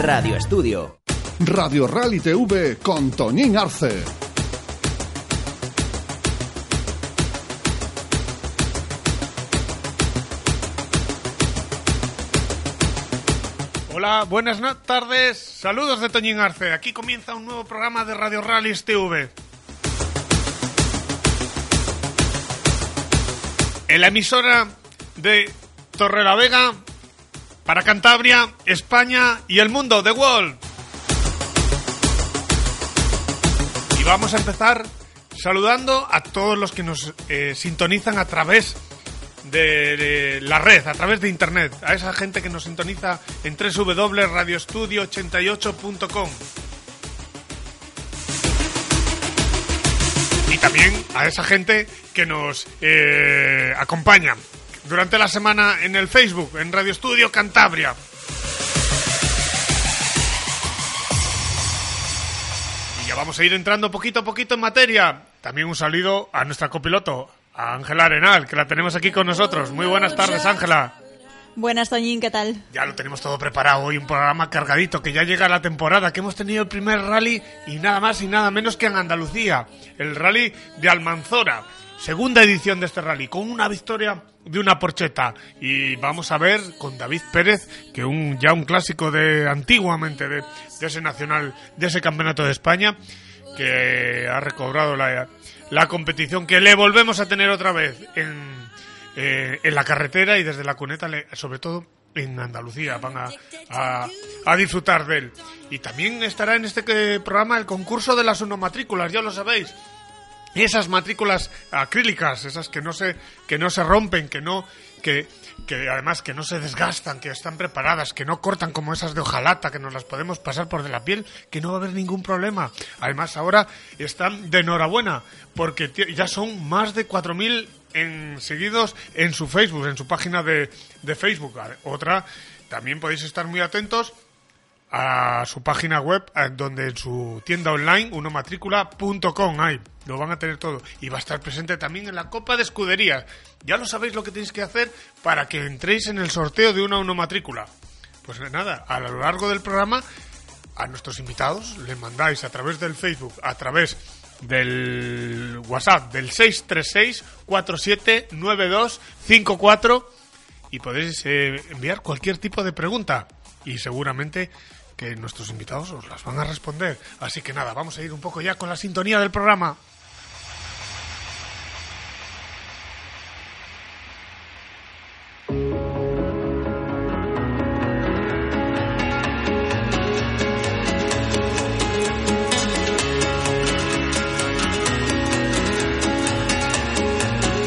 Radio Estudio. Radio Rally TV con Toñín Arce. Hola, buenas tardes, saludos de Toñín Arce. Aquí comienza un nuevo programa de Radio Rallys TV. En la emisora de Torrelavega para Cantabria, España y el mundo, The World. Y vamos a empezar saludando a todos los que nos eh, sintonizan a través de, la red, a través de internet, a esa gente que nos sintoniza en www.radioestudio88.com. Y también a esa gente que nos eh, acompaña durante la semana en el Facebook, en Radio Estudio Cantabria. Y ya vamos a ir entrando poquito a poquito en materia. También un saludo a nuestra copiloto, a Ángela Arenal, que la tenemos aquí con nosotros. Muy buenas tardes, Ángela. Buenas, Toñín, ¿qué tal? Ya lo tenemos todo preparado hoy, un programa cargadito, que ya llega la temporada, que hemos tenido el primer rally y nada más y nada menos que en Andalucía, el rally de Almanzora, segunda edición de este rally, con una victoria de una porcheta. Y vamos a ver con David Pérez, que un ya un clásico de antiguamente de, de ese nacional, de ese campeonato de España, que ha recobrado la, la competición, que le volvemos a tener otra vez en eh, en la carretera y desde la cuneta, le- sobre todo en Andalucía, van a, a- a disfrutar de él. Y también estará en este eh, programa el concurso de las onomatrículas, ya lo sabéis. Esas matrículas acrílicas, esas que no se, que no se rompen, que no, que, que además que no se desgastan, que están preparadas, que no cortan como esas de hojalata, que nos las podemos pasar por de la piel, que no va a haber ningún problema. Además ahora están de enhorabuena, porque ya son más de 4.000 en, seguidos en su Facebook, en su página de, de Facebook. Otra, también podéis estar muy atentos a su página web, donde en su tienda online, unomatrícula.com, ahí lo van a tener todo. Y va a estar presente también en la Copa de Escuderías. Ya lo sabéis lo que tenéis que hacer para que entréis en el sorteo de una unomatrícula. Pues nada, a lo largo del programa, a nuestros invitados les mandáis a través del Facebook, a través del WhatsApp del 636-479254 y podéis eh, enviar cualquier tipo de pregunta y seguramente que nuestros invitados os las van a responder. Así que nada, vamos a ir un poco ya con la sintonía del programa.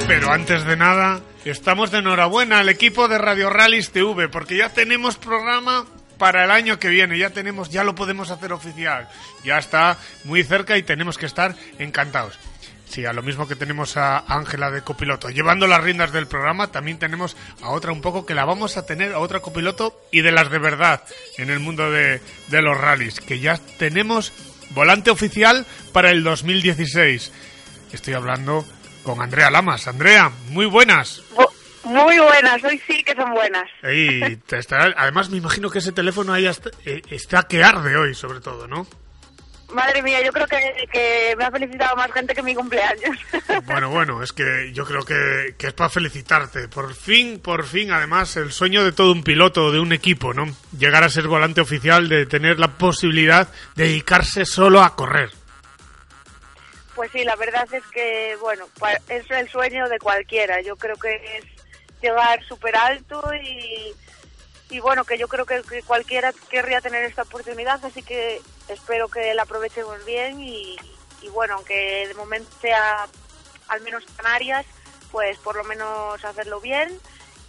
Pero antes de nada, estamos de enhorabuena al equipo de Radio Rallys TV, porque ya tenemos programa para el año que viene, ya tenemos, ya lo podemos hacer oficial. Ya está muy cerca y tenemos que estar encantados. Sí, a lo mismo que tenemos a Ángela de copiloto llevando las riendas del programa, también tenemos a otra un poco que la vamos a tener, a otra copiloto y de las de verdad en el mundo de, de los rallies, que ya tenemos volante oficial para el 2016. Estoy hablando con Andrea Lamas. Andrea, muy buenas. Bu- Muy buenas, hoy sí que son buenas. Y te estará- además me imagino que ese teléfono ahí está, eh, está que arde hoy, sobre todo, ¿no? Madre mía, yo creo que, que me ha felicitado más gente que mi cumpleaños. Bueno, bueno, es que yo creo que, que es para felicitarte. Por fin, por fin, además, el sueño de todo un piloto, de un equipo, ¿no? Llegar a ser volante oficial, de tener la posibilidad de dedicarse solo a correr. Pues sí, la verdad es que, bueno, es el sueño de cualquiera. Yo creo que es llegar súper alto y, y bueno, que yo creo que, cualquiera querría tener esta oportunidad, así que espero que la aprovechemos bien y, y bueno, aunque de momento sea al menos Canarias, pues por lo menos hacerlo bien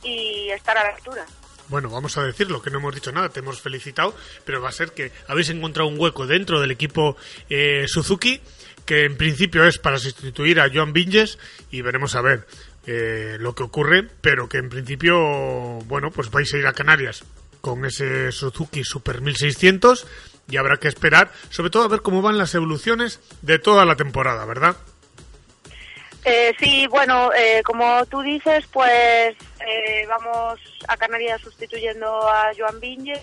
y estar a la altura. bueno, vamos a decirlo, que no hemos dicho nada, te hemos felicitado, pero va a ser que habéis encontrado un hueco dentro del equipo eh, Suzuki, que en principio es para sustituir a Joan Vinges, y veremos a ver eh, lo que ocurre, pero que en principio, bueno, pues vais a ir a Canarias con ese Suzuki Super 1600 y habrá que esperar, sobre todo a ver cómo van las evoluciones de toda la temporada, ¿verdad? Eh, sí, bueno, eh, como tú dices, pues eh, vamos a Canarias sustituyendo a Joan Vinges.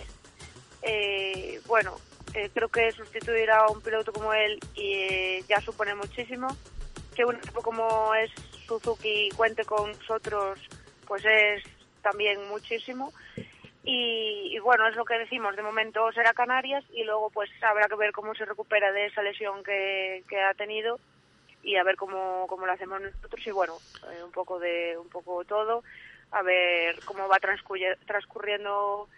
Eh, bueno, eh, creo que sustituir a un piloto como él y, eh, ya supone muchísimo. Que un equipo como es Suzuki cuente con nosotros, pues es también muchísimo. Y, y bueno, es lo que decimos, de momento será Canarias y luego pues habrá que ver cómo se recupera de esa lesión que, que ha tenido y a ver cómo, cómo lo hacemos nosotros y bueno, eh, un poco de un poco todo, a ver cómo va transcurri- transcurriendo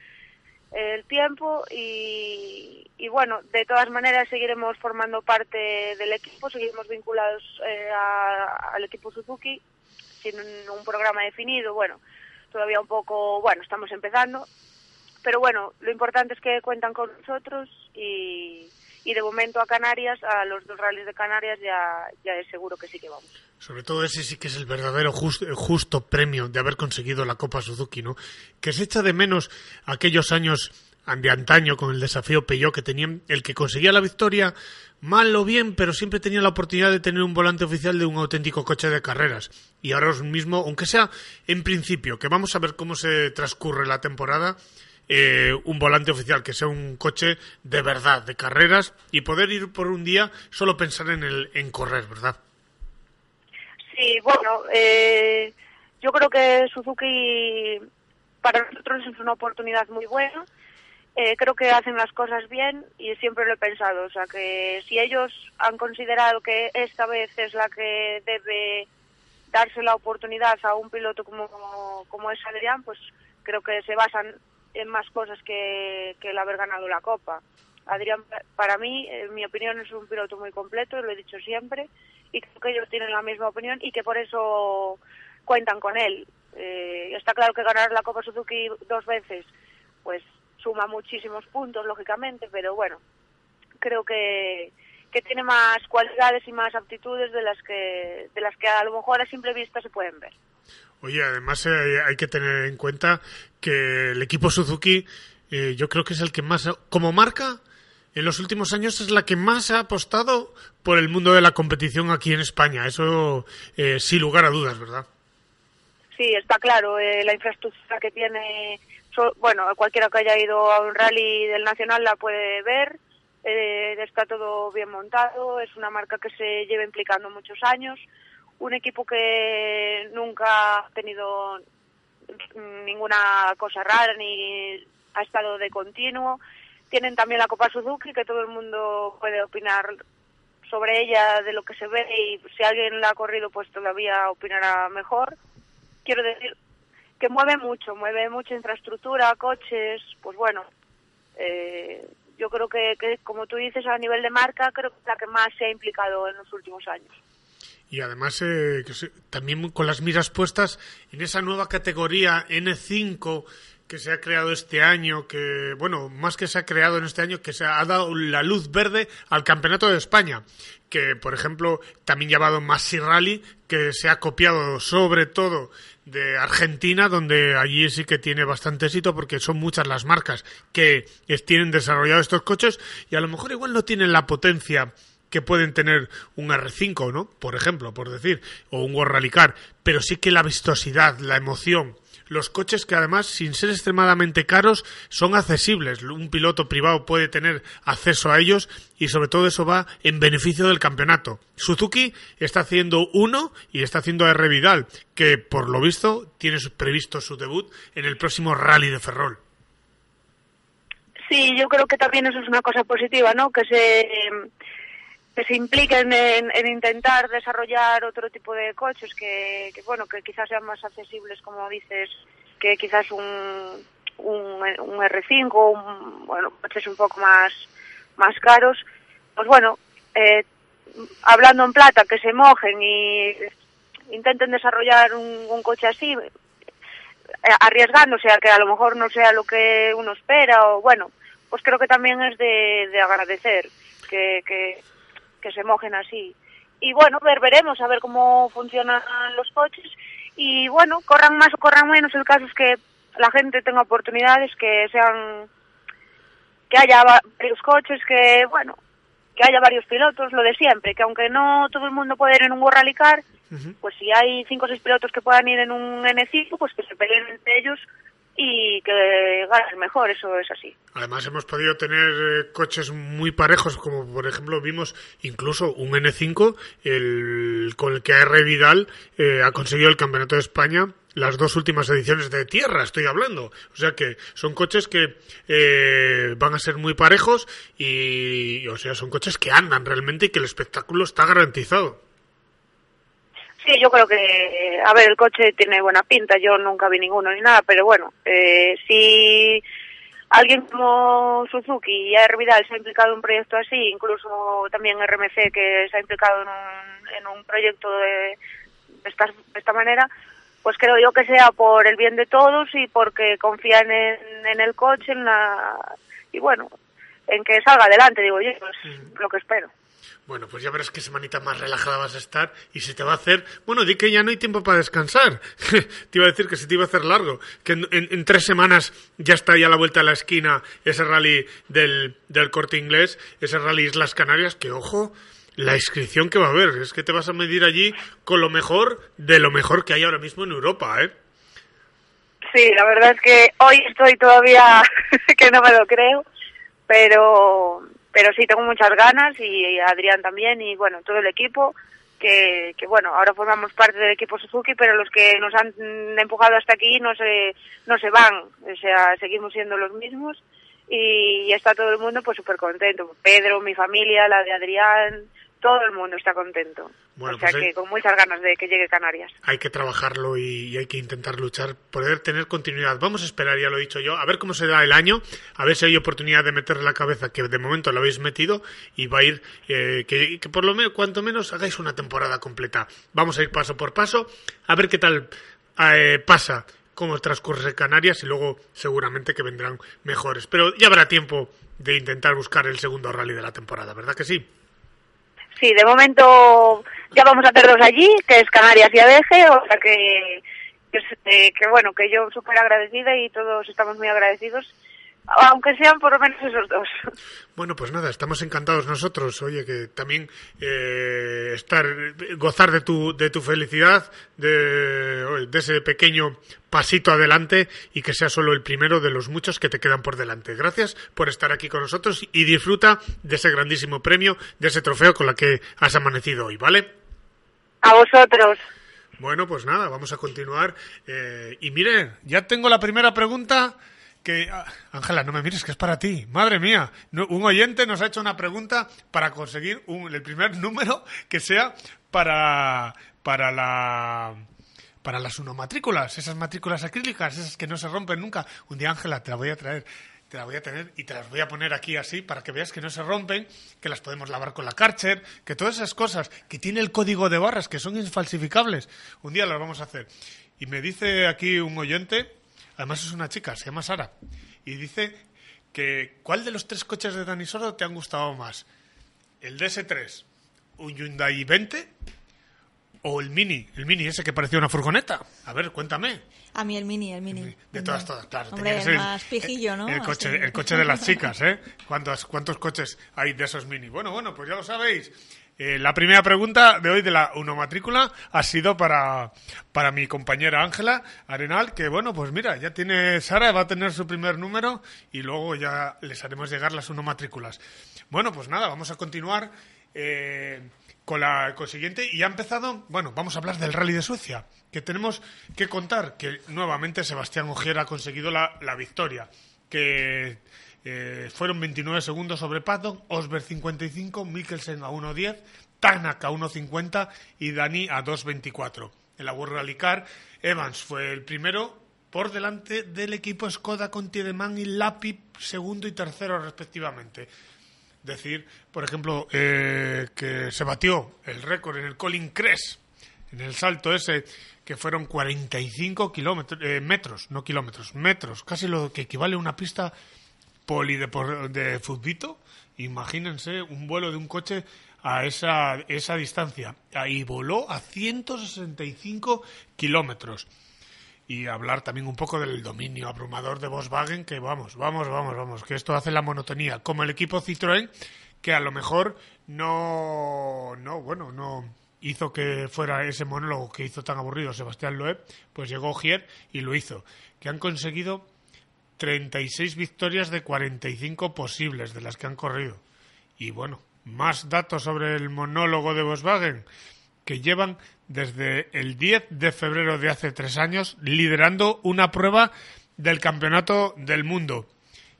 el tiempo y, y bueno, de todas maneras seguiremos formando parte del equipo, seguiremos vinculados eh, al equipo Suzuki sin un, un programa definido, bueno, todavía un poco, bueno, estamos empezando, pero bueno, lo importante es que cuentan con nosotros y, y de momento a Canarias, a los dos rallies de Canarias ya, ya es seguro que sí que vamos. Sobre todo ese sí que es el verdadero jus- justo premio de haber conseguido la Copa Suzuki, ¿no? Que se echa de menos aquellos años de antaño con el desafío Peugeot que tenían el que conseguía la victoria mal o bien, pero siempre tenía la oportunidad de tener un volante oficial de un auténtico coche de carreras. Y ahora mismo, aunque sea en principio, que vamos a ver cómo se transcurre la temporada, eh, un volante oficial que sea un coche de verdad, de carreras, y poder ir por un día solo pensar en, el, en correr, ¿verdad? Sí, bueno, eh, yo creo que Suzuki para nosotros es una oportunidad muy buena. Eh, creo que hacen las cosas bien y siempre lo he pensado. O sea, que si ellos han considerado que esta vez es la que debe darse la oportunidad a un piloto como, como es Adrián, pues creo que se basan en más cosas que, que el haber ganado la Copa. Adrián, para mí, en mi opinión, es un piloto muy completo, lo he dicho siempre, y creo que ellos tienen la misma opinión y que por eso cuentan con él. Eh, está claro que ganar la Copa Suzuki dos veces, pues suma muchísimos puntos, lógicamente, pero bueno, creo que, que tiene más cualidades y más aptitudes de las que de las que a lo mejor a simple vista se pueden ver. Oye, además eh, hay que tener en cuenta que el equipo Suzuki eh, yo creo que es el que más, como marca, en los últimos años es la que más ha apostado por el mundo de la competición aquí en España. Eso eh, sin lugar a dudas, ¿verdad? Sí, está claro. eh, la infraestructura que tiene, bueno, cualquiera que haya ido a un rally del Nacional la puede ver. eh, está todo bien montado. Es una marca que se lleva implicando muchos años. Un equipo que nunca ha tenido ninguna cosa rara ni ha estado de continuo. Tienen también la Copa Suzuki, que todo el mundo puede opinar sobre ella de lo que se ve y si alguien la ha corrido pues todavía opinará mejor. Quiero decir que mueve mucho, mueve mucha infraestructura, coches, pues bueno, eh, yo creo que, que como tú dices a nivel de marca creo que es la que más se ha implicado en los últimos años. Y además eh, que se- también con las miras puestas en esa nueva categoría N5 que se ha creado este año, que, bueno, más que se ha creado en este año, que se ha dado la luz verde al Campeonato de España, que, por ejemplo, también llamado Massi Rally, que se ha copiado sobre todo de Argentina, donde allí sí que tiene bastante éxito, porque son muchas las marcas que tienen desarrollados estos coches, y a lo mejor igual no tienen la potencia que pueden tener un R5, ¿no? Por ejemplo, por decir, o un World Rally Car, pero sí que la vistosidad, la emoción, los coches que además, sin ser extremadamente caros, son accesibles. Un piloto privado puede tener acceso a ellos y sobre todo eso va en beneficio del campeonato. Suzuki está haciendo uno y está haciendo a R. Vidal, que por lo visto tiene previsto su debut en el próximo Rally de Ferrol. Sí, yo creo que también eso es una cosa positiva, ¿no? Que se se impliquen en, en intentar desarrollar otro tipo de coches que, bueno que quizás sean más accesibles, como dices, que quizás un un, un R5, un, bueno coches un poco más más caros. Pues bueno, eh, hablando en plata, que se mojen y intenten desarrollar un, un coche así, eh, arriesgándose a que a lo mejor no sea lo que uno espera o bueno, pues creo que también es de, de agradecer que, que, que se mojen así. Y bueno, ver, veremos a ver cómo funcionan los coches. Y bueno, corran más o corran menos, el caso es que la gente tenga oportunidades, que sean que haya va- varios coches, que bueno, que haya varios pilotos, lo de siempre, que aunque no todo el mundo puede ir en un World pues si hay cinco o seis pilotos que puedan ir en un N5, pues que se peleen entre ellos y que ganen mejor, eso es así. Además hemos podido tener eh, coches muy parejos, como por ejemplo vimos incluso un N5, el, con el que AR Vidal eh, ha conseguido el Campeonato de España las dos últimas ediciones de tierra, estoy hablando. O sea que son coches que eh, van a ser muy parejos y, o sea, son coches que andan realmente y que el espectáculo está garantizado. Sí, yo creo que, a ver, el coche tiene buena pinta, yo nunca vi ninguno ni nada, pero bueno, eh, si alguien como Suzuki y AR Vidal se ha implicado en un proyecto así, incluso también RMC que se ha implicado en un, en un proyecto de, esta, de esta manera, pues creo yo que sea por el bien de todos y porque confían en, en el coche, en la, y bueno, en que salga adelante, digo yo, pues lo que espero. Bueno, pues ya verás qué semanita más relajada vas a estar y se te va a hacer... Bueno, di que ya no hay tiempo para descansar. te iba a decir que se te iba a hacer largo. Que en, tres semanas ya está ya a la vuelta a la esquina ese rally del, del corte inglés, ese rally Islas Canarias, que ojo, la inscripción que va a haber. Es que te vas a medir allí con lo mejor de lo mejor que hay ahora mismo en Europa, ¿eh? Sí, la verdad es que hoy estoy todavía que no me lo creo, pero pero sí tengo muchas ganas y Adrián también y bueno, todo el equipo que, que bueno, ahora formamos parte del equipo Suzuki, pero los que nos han empujado hasta aquí no se no se van, o sea, seguimos siendo los mismos y está todo el mundo pues súper contento. Pedro, mi familia, la de Adrián, todo el mundo está contento. Bueno, o sea pues que con muchas ganas de que llegue Canarias. hay que trabajarlo y, y hay que intentar luchar, poder tener continuidad. Vamos a esperar, ya lo he dicho yo, a ver cómo se da el año, a ver si hay oportunidad de meterle la cabeza, que de momento lo habéis metido, y va a ir, eh, que, que por lo menos, cuanto menos, hagáis una temporada completa. Vamos a ir paso por paso, a ver qué tal eh, pasa, cómo transcurre Canarias, y luego seguramente que vendrán mejores. Pero ya habrá tiempo de intentar buscar el segundo rally de la temporada, ¿verdad que sí? Sí, de momento ya vamos a hacer dos allí, que es Canarias y ADG, o sea que, eh, que bueno, que yo súper agradecida y todos estamos muy agradecidos, aunque sean por lo menos esos dos. Bueno, pues nada, estamos encantados nosotros. Oye, que también eh, estar, gozar de tu, de tu felicidad, de, de ese pequeño pasito adelante y que sea solo el primero de los muchos que te quedan por delante. Gracias por estar aquí con nosotros y disfruta de ese grandísimo premio, de ese trofeo con la que has amanecido hoy, ¿vale? A vosotros. Bueno, pues nada, vamos a continuar. Eh, y miren, ya tengo la primera pregunta que... ah, Ángela, no me mires, que es para ti. Madre mía, un oyente nos ha hecho una pregunta para conseguir un- el primer número que sea para, para la... Para las unomatrículas, esas matrículas acrílicas, esas que no se rompen nunca. Un día, Ángela, te la voy a traer, te la voy a tener y te las voy a poner aquí así para que veas que no se rompen, que las podemos lavar con la Karcher, que todas esas cosas, que tiene el código de barras, que son infalsificables. Un día las vamos a hacer. Y me dice aquí un oyente, además es una chica, se llama Sara, y dice que ¿cuál de los tres coches de Dani Sordo te han gustado más? ¿El DS3, un Hyundai 20 o el Mini? El Mini ese que parecía una furgoneta. A ver, cuéntame. A mí el mini, el mini. De todas, todas, claro. Hombre, el más pijillo, ¿no? El coche, Así. el coche de las chicas, ¿eh? ¿Cuántos, ¿Cuántos coches hay de esos mini? Bueno, bueno, pues ya lo sabéis. Eh, la primera pregunta de hoy de la unomatrícula ha sido para, para mi compañera Ángela Arenal, que bueno, pues mira, ya tiene Sara, va a tener su primer número y luego ya les haremos llegar las unomatrículas. Bueno, pues nada, vamos a continuar eh, con la con siguiente y ha empezado, bueno, vamos a hablar del Rally de Suecia, que tenemos que contar que nuevamente Sebastián Ogier ha conseguido la, la victoria, que eh, fueron 29 segundos sobre Patton, Osberg 55, Mikkelsen a 1.10, Tanak a 1.50 y Dani a 2.24. En la World Rally Car, Evans fue el primero por delante del equipo Skoda con Tiedemann y Lapip segundo y tercero respectivamente. Decir, por ejemplo, eh, que se batió el récord en el Colin Crest en el salto ese que fueron 45 kilómetros, eh, metros, no kilómetros, metros, casi lo que equivale a una pista poli de futbito. Imagínense un vuelo de un coche a esa, esa distancia. Ahí voló a 165 kilómetros. Y hablar también un poco del dominio abrumador de Volkswagen, que vamos, vamos, vamos, vamos, que esto hace la monotonía. Como el equipo Citroën, que a lo mejor no, no, bueno, no hizo que fuera ese monólogo que hizo tan aburrido Sebastián Loeb, pues llegó Gier y lo hizo. Que han conseguido 36 victorias de 45 posibles de las que han corrido. Y bueno, más datos sobre el monólogo de Volkswagen, que llevan desde el 10 de febrero de hace tres años liderando una prueba del campeonato del mundo.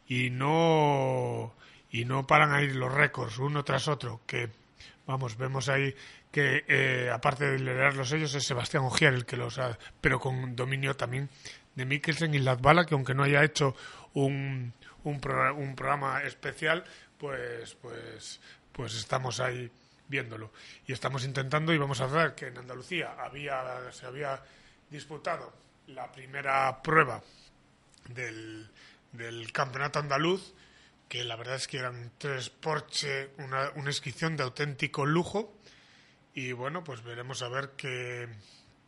Y no, y no paran ahí los récords uno tras otro, que vamos, vemos ahí que eh, aparte de liderarlos ellos es Sebastián Ogier el que los ha, pero con dominio también de Mikkelsen y Latvala, que aunque no haya hecho un, un, un programa especial, pues, pues pues estamos ahí viéndolo. Y estamos intentando y vamos a ver que en Andalucía había, se había disputado la primera prueba del, del campeonato andaluz, que la verdad es que eran tres Porsche, una, una inscripción de auténtico lujo. Y bueno, pues veremos a ver qué,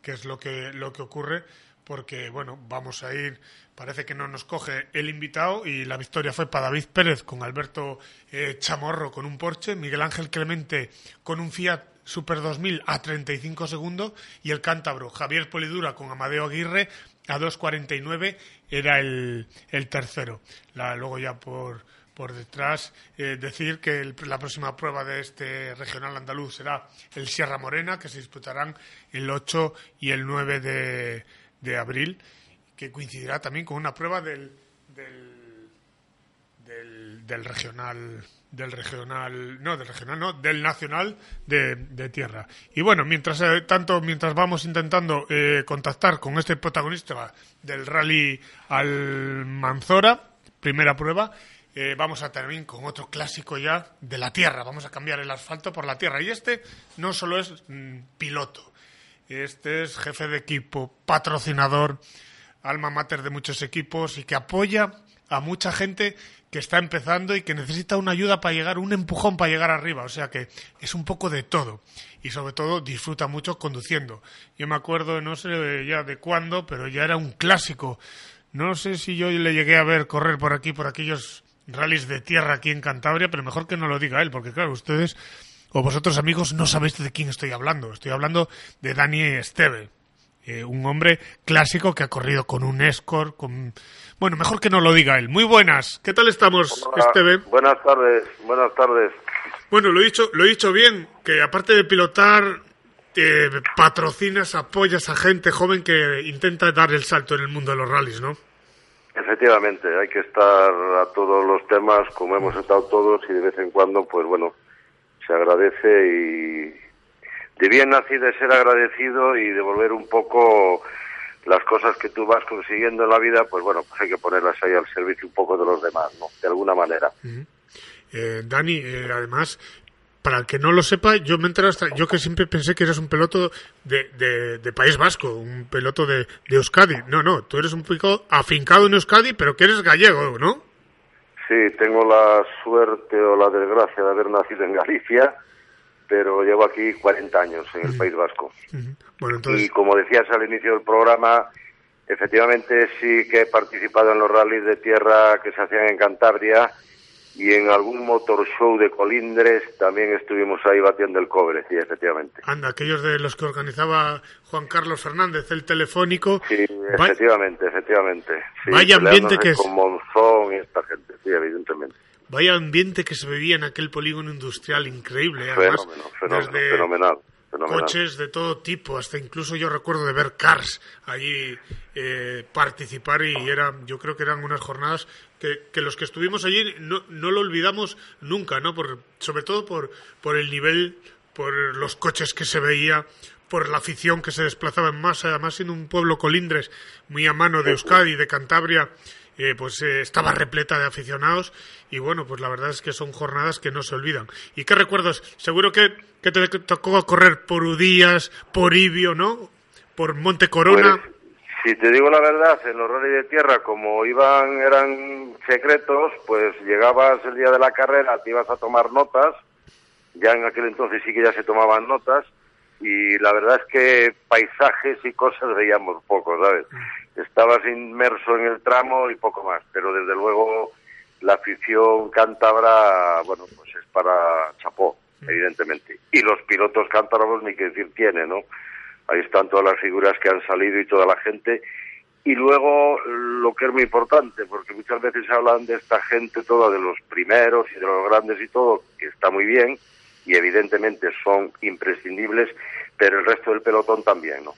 qué es lo que, lo que ocurre porque bueno, vamos a ir, parece que no nos coge el invitado y la victoria fue para David Pérez con Alberto eh, Chamorro con un Porsche, Miguel Ángel Clemente con un Fiat Super 2000 a 35 segundos y el cántabro Javier Polidura con Amadeo Aguirre a 2.49 era el, el tercero. La, luego ya por, por detrás eh, decir que la próxima prueba de este regional andaluz será el Sierra Morena, que se disputarán el 8 y el 9 de, de abril, que coincidirá también con una prueba del, del, regional del regional no del regional no del nacional de, de tierra. Y bueno mientras eh, tanto mientras vamos intentando eh, contactar con este protagonista del rally al Manzora primera prueba eh, vamos a terminar con otro clásico ya de la tierra. Vamos a cambiar el asfalto por la tierra. Y este no solo es mm, piloto este es jefe de equipo, patrocinador, alma mater de muchos equipos y que apoya a mucha gente que está empezando y que necesita una ayuda para llegar, un empujón para llegar arriba. O sea que es un poco de todo. Y sobre todo disfruta mucho conduciendo. Yo me acuerdo, no sé ya de cuándo, pero ya era un clásico. No sé si yo le llegué a ver correr por aquí, por aquellos rallies de tierra aquí en Cantabria, pero mejor que no lo diga él, porque claro, ustedes o vosotros amigos no sabéis de quién estoy hablando. Estoy hablando de Dani Esteve, eh, un hombre clásico que ha corrido con un Escort, con... Bueno, mejor que no lo diga él. Muy buenas, ¿qué tal estamos, Esteve? Buenas tardes, buenas tardes. Bueno, lo he dicho, lo he dicho bien, que aparte de pilotar, eh, patrocinas, apoyas a gente joven que intenta dar el salto en el mundo de los rallies, ¿no? Efectivamente, hay que estar a todos los temas, como hemos estado todos, y de vez en cuando, pues bueno, se agradece y de bien nacido de ser agradecido y devolver un poco las cosas que tú vas consiguiendo en la vida, pues bueno, pues hay que ponerlas ahí al servicio un poco de los demás, ¿no? De alguna manera. eh, Dani, eh, además, para el que no lo sepa, yo me enteré hasta, yo que siempre pensé que eres un peloto de, de, País Vasco, un peloto de, de, Euskadi. No, no, tú eres un pico afincado en Euskadi, pero que eres gallego, ¿no? Sí, tengo la suerte o la desgracia de haber nacido en Galicia, pero llevo aquí 40 años en el País Vasco. Y como decías al inicio del programa, efectivamente sí que he participado en los rallies de tierra que se hacían en Cantabria y en algún motor show de colindres también estuvimos ahí batiendo el cobre, sí, efectivamente. Anda, aquellos de los que organizaba Juan Carlos Fernández, el telefónico. Sí, efectivamente, efectivamente. vaya ambiente que es. Con Monzón y esta gente, sí, evidentemente. Vaya ambiente que se vivía en aquel polígono industrial increíble, además. fenomenal coches de todo tipo, hasta incluso yo recuerdo de ver Cars allí eh, participar y era, yo creo que eran unas jornadas que, los que estuvimos allí no, no, lo olvidamos nunca, ¿no? Por, sobre todo por, por el nivel, por los coches que se veía, por la afición que se desplazaba en masa, además siendo un pueblo colindres muy a mano de Euskadi, de Cantabria, eh, pues eh, estaba repleta de aficionados y bueno, pues la verdad es que son jornadas que no se olvidan. ¿Y qué recuerdos? Seguro que, que te tocó correr por Udías, por Ibio, ¿no? Por Monte Corona. Pues, si te digo la verdad, en los rally de tierra, como iban, eran secretos, pues llegabas el día de la carrera, te ibas a tomar notas, ya en aquel entonces sí que ya se tomaban notas, y la verdad es que paisajes y cosas veíamos poco, ¿sabes? Estabas inmerso en el tramo y poco más, pero desde luego la afición cántabra, bueno, pues es para chapó, evidentemente. Y los pilotos cántabros ni que decir tiene, ¿no? Ahí están todas las figuras que han salido y toda la gente. Y luego lo que es muy importante, porque muchas veces hablan de esta gente toda, de los primeros y de los grandes y todo, que está muy bien, y evidentemente son imprescindibles, pero el resto del pelotón también, ¿no?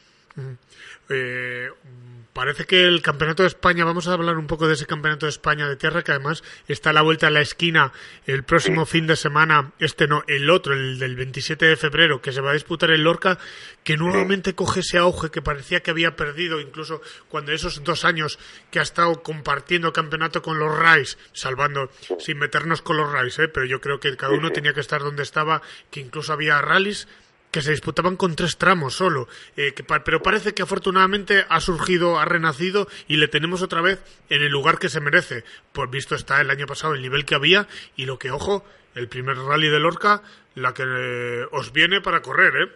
Parece que el Campeonato de España, vamos a hablar un poco de ese Campeonato de España de tierra, que además está a la vuelta a la esquina el próximo fin de semana, este no, el otro, el del 27 de febrero, que se va a disputar en Lorca, que nuevamente coge ese auge que parecía que había perdido, incluso cuando esos dos años que ha estado compartiendo campeonato con los Rais, salvando, sin meternos con los Rais, ¿eh? pero yo creo que cada uno tenía que estar donde estaba, que incluso había rallies que se disputaban con tres tramos solo, eh, pero parece que afortunadamente ha surgido, ha renacido y le tenemos otra vez en el lugar que se merece. Por visto está el año pasado el nivel que había y lo que, ojo, el primer rally de Lorca, la que eh, os viene para correr, ¿eh?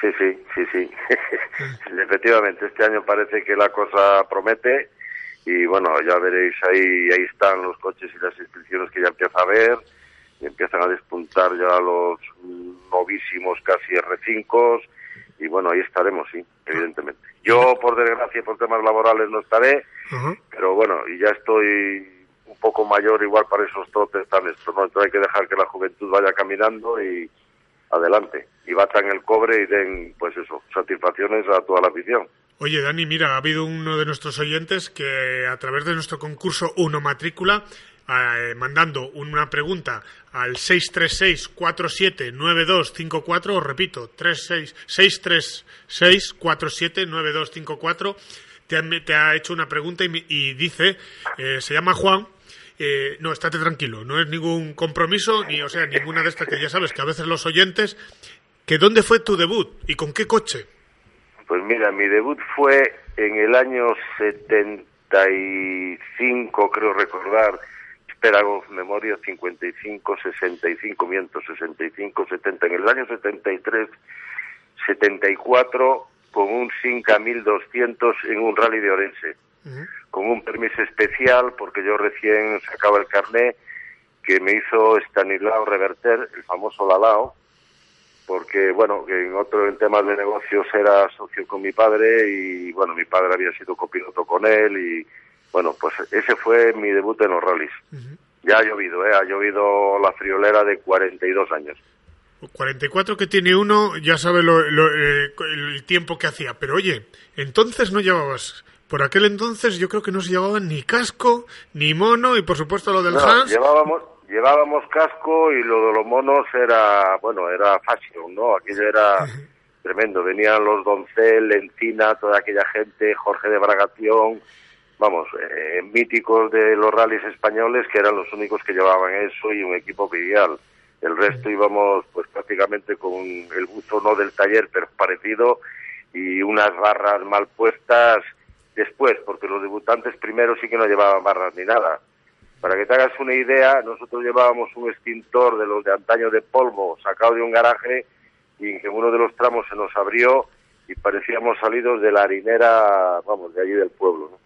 Sí, sí, sí, sí. Efectivamente, este año parece que la cosa promete y bueno, ya veréis ahí, ahí están los coches y las inscripciones que ya empieza a y empiezan a despuntar ya los novísimos casi R5 y bueno, ahí estaremos, sí, evidentemente. Yo, por desgracia, por temas laborales no estaré, pero bueno, y ya estoy un poco mayor igual para esos trotes tan estos, ¿no? Entonces hay que dejar que la juventud vaya caminando y adelante, y batan el cobre y den, pues eso, satisfacciones a toda la afición. Oye, Dani, mira, ha habido uno de nuestros oyentes que a través de nuestro concurso Uno Matrícula eh, mandando una pregunta al 636-479254, os repito, 636-479254, te ha, te ha hecho una pregunta y, dice, eh, se llama Juan, eh, no, estate tranquilo, no es ningún compromiso, ni, o sea, ninguna de estas que ya sabes que a veces los oyentes, que ¿dónde fue tu debut y con qué coche? Pues mira, mi debut fue en el año 75, creo recordar, hago memoria 55, 65, miento, 65, 70. En el año 73, 74, con un Sinca 1200 en un rally de Orense, con un permiso especial, porque yo recién sacaba el carné que me hizo Stanislao Reverter, el famoso Lalao, porque, bueno, en otro en temas de negocios era socio con mi padre y, bueno, mi padre había sido copiloto con él y bueno, pues ese fue mi debut en los rallies. Ya ha llovido, ¿eh? ha llovido la friolera de 42 años. 44 que tiene uno, ya sabe lo, eh, el tiempo que hacía. Pero oye, entonces no llevabas. Por aquel entonces yo creo que no se llevaba ni casco, ni mono, y por supuesto lo del no, Llevábamos, llevábamos casco y lo de los monos era, bueno, era fashion, ¿no? Aquello era tremendo. Venían los Doncel, Encina, toda aquella gente, Jorge de Bragación, vamos, eh, míticos de los rallies españoles que eran los únicos que llevaban eso y un equipo ideal. El resto íbamos pues prácticamente con el buzo no del taller, pero parecido y unas barras mal puestas después, porque los debutantes primero sí que no llevaban barras ni nada. Para que te hagas una idea, nosotros llevábamos un extintor de los de antaño de polvo sacado de un garaje y en uno de los tramos se nos abrió y parecíamos salidos de la harinera, vamos, de allí del pueblo. ¿no?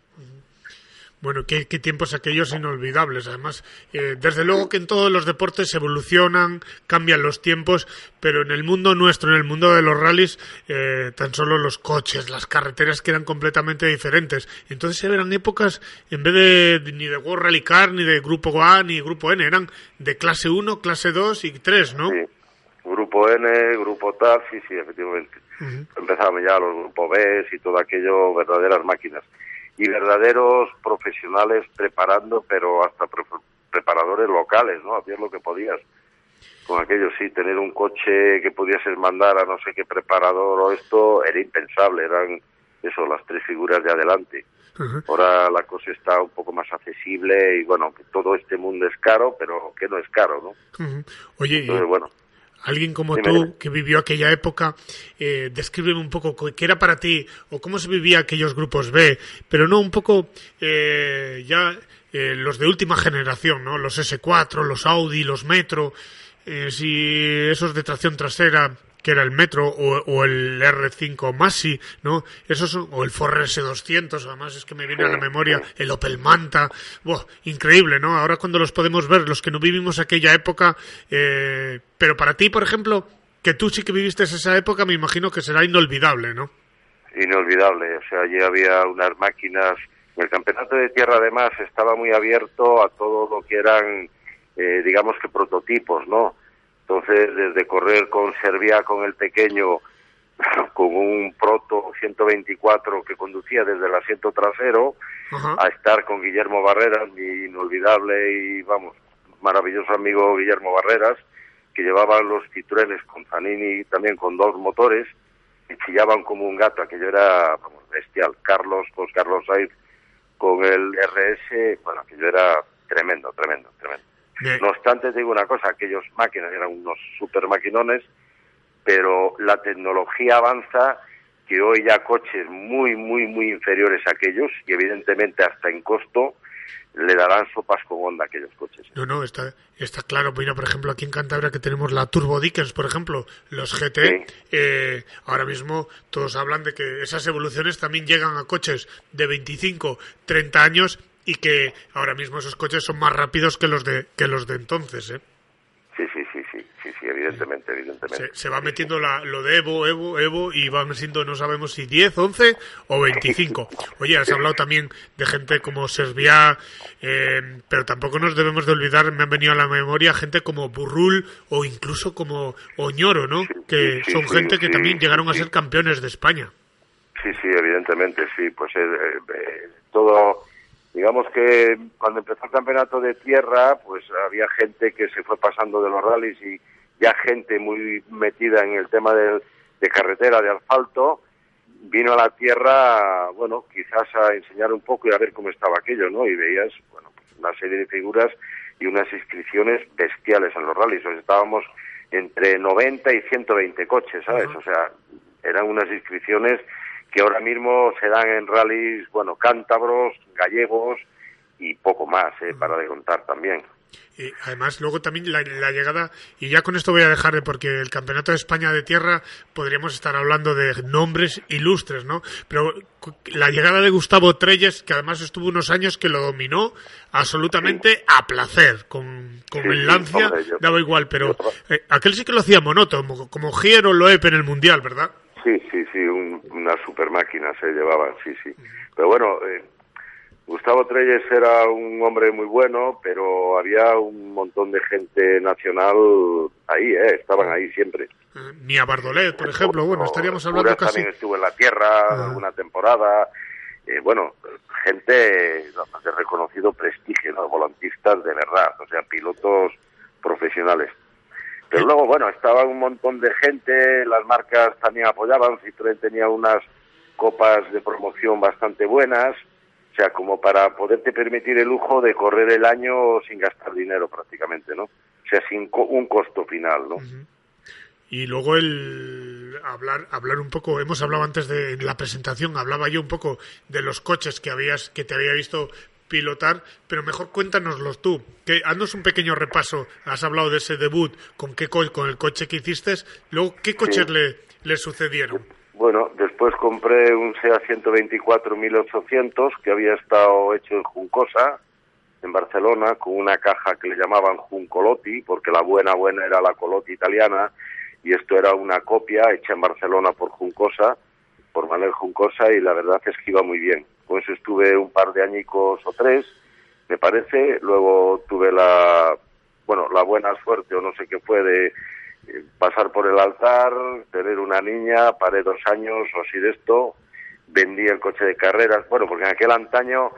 Bueno, qué, tiempos aquellos inolvidables. Además, eh, desde luego que en todos los deportes evolucionan, cambian los tiempos, pero en el mundo nuestro, en el mundo de los rallies, eh, tan solo los coches, las carreteras que eran completamente diferentes. Entonces eran épocas, en vez de ni de World Rally Car, ni de Grupo A, ni Grupo N, eran de clase 1, clase 2 y 3, ¿no? Sí. Grupo N, Grupo tal, sí, sí, efectivamente. Empezamos ya los Grupo B y todo aquello, verdaderas máquinas y verdaderos profesionales preparando, pero hasta preparadores locales, ¿no? Hacías lo que podías. Con aquello sí, tener un coche que pudieses mandar a no sé qué preparador o esto era impensable, eran eso, las tres figuras de adelante. Ahora la cosa está un poco más accesible y bueno, que todo este mundo es caro, pero que no es caro, ¿no? Oye, bueno. Alguien como tú, que vivió aquella época, eh, descríbeme un poco qué era para ti o cómo se vivía aquellos grupos B, pero no un poco eh, ya eh, los de última generación, ¿no? Los S4, los Audi, los Metro, eh, si esos de tracción trasera, que era el Metro, o, el R5 Masi, ¿no? Esos o el Ford S200, además es que me viene a la memoria el Opel Manta, increíble, ¿no? Ahora cuando los podemos ver, los que no vivimos aquella época, eh, pero para ti, por ejemplo, que tú sí que viviste esa época, me imagino que será inolvidable, ¿no? Inolvidable, o sea, allí había unas máquinas, el campeonato de tierra además estaba muy abierto a todo lo que eran eh, digamos que prototipos, ¿no? Desde correr con Serbia, con el pequeño, con un proto 124 que conducía desde el asiento trasero, a estar con Guillermo Barreras, mi inolvidable y, vamos, maravilloso amigo Guillermo Barreras, que llevaba los Citroenes con Zanini también con dos motores, y chillaban como un gato, aquello era vamos, bestial. Carlos, pues Carlos Sainz con el RS, bueno, aquello era tremendo, tremendo, tremendo. No obstante, te digo una cosa, aquellos máquinas eran unos super maquinones, pero la tecnología avanza que hoy ya coches muy, muy, muy inferiores a aquellos y evidentemente hasta en costo le darán sopas con onda a aquellos coches. No, no, está, está claro. Mira, por ejemplo, aquí en Cantabria que tenemos la Turbo Dickens, por ejemplo, los GT, eh, ahora mismo todos hablan de que esas evoluciones también llegan a coches de 25, 30 años y que ahora mismo esos coches son más rápidos que los de que los de entonces, ¿eh? Sí, sí, sí, sí, sí, sí evidentemente, evidentemente. Se, va metiendo la, lo de Evo, Evo, Evo y van siendo, no sabemos si 10, 11 o 25. Oye, has hablado también de gente como Serbia, eh, pero tampoco nos debemos de olvidar, me han venido a la memoria gente como Burrul o incluso como Oñoro, ¿no? Que son gente que también llegaron a ser campeones de España. Sí, sí, evidentemente, sí, pues eh, eh, todo digamos que cuando empezó el campeonato de tierra, pues había gente que se fue pasando de los rallies y ya gente muy metida en el tema de, carretera, de asfalto, vino a la tierra, bueno, quizás a enseñar un poco y a ver cómo estaba aquello, ¿no? Y veías, bueno, pues una serie de figuras y unas inscripciones bestiales en los rallies. O estábamos entre 90 y 120 coches, ¿sabes? O sea, eran unas inscripciones que ahora mismo se dan en rallies, bueno, cántabros, gallegos y poco más, ¿eh? para de contar también. Y además, luego también la, llegada, y ya con esto voy a dejar de, porque el Campeonato de España de Tierra podríamos estar hablando de nombres ilustres, ¿no? Pero la llegada de Gustavo Treyes, que además estuvo unos años que lo dominó absolutamente a placer, con, con el Lancia, daba igual, pero eh, aquel sí que lo hacía monótono, como, como Giero Loeb en el Mundial, ¿verdad? Sí, sí, sí, una super máquina se llevaban, sí, sí. Pero bueno, eh, Gustavo Treyes era un hombre muy bueno, pero había un montón de gente nacional ahí, ¿eh? estaban ahí siempre. Ni a Bardolet, por ejemplo, bueno, estaríamos hablando casi... también estuvo en la tierra ah. alguna temporada, eh, bueno, gente de reconocido prestigio, ¿no? volantistas de verdad, o sea, pilotos profesionales. Pero luego, bueno, estaba un montón de gente, las marcas también apoyaban, Citroën tenía unas copas de promoción bastante buenas, o sea, como para poderte permitir el lujo de correr el año sin gastar dinero prácticamente, ¿no? O sea, sin un costo final, ¿no? Y luego el hablar hablar un poco, hemos hablado antes de la presentación, hablaba yo un poco de los coches que habías que te había visto pilotar, pero mejor cuéntanoslos tú. Que haznos un pequeño repaso. Has hablado de ese debut, con qué con el coche que hiciste, luego qué coches le, le sucedieron. Bueno, después compré un SEA 124 1800 que había estado hecho en Juncosa, en Barcelona, con una caja que le llamaban Juncolotti, porque la buena buena era la Colotti italiana, y esto era una copia hecha en Barcelona por Juncosa, por Manuel Juncosa, y la verdad es que iba muy bien. Eso estuve un par de añicos o tres, me parece. Luego tuve la, bueno, la buena suerte o no sé qué fue de eh, pasar por el altar, tener una niña, paré dos años o así de esto, vendí el coche de carreras, bueno, porque en aquel antaño,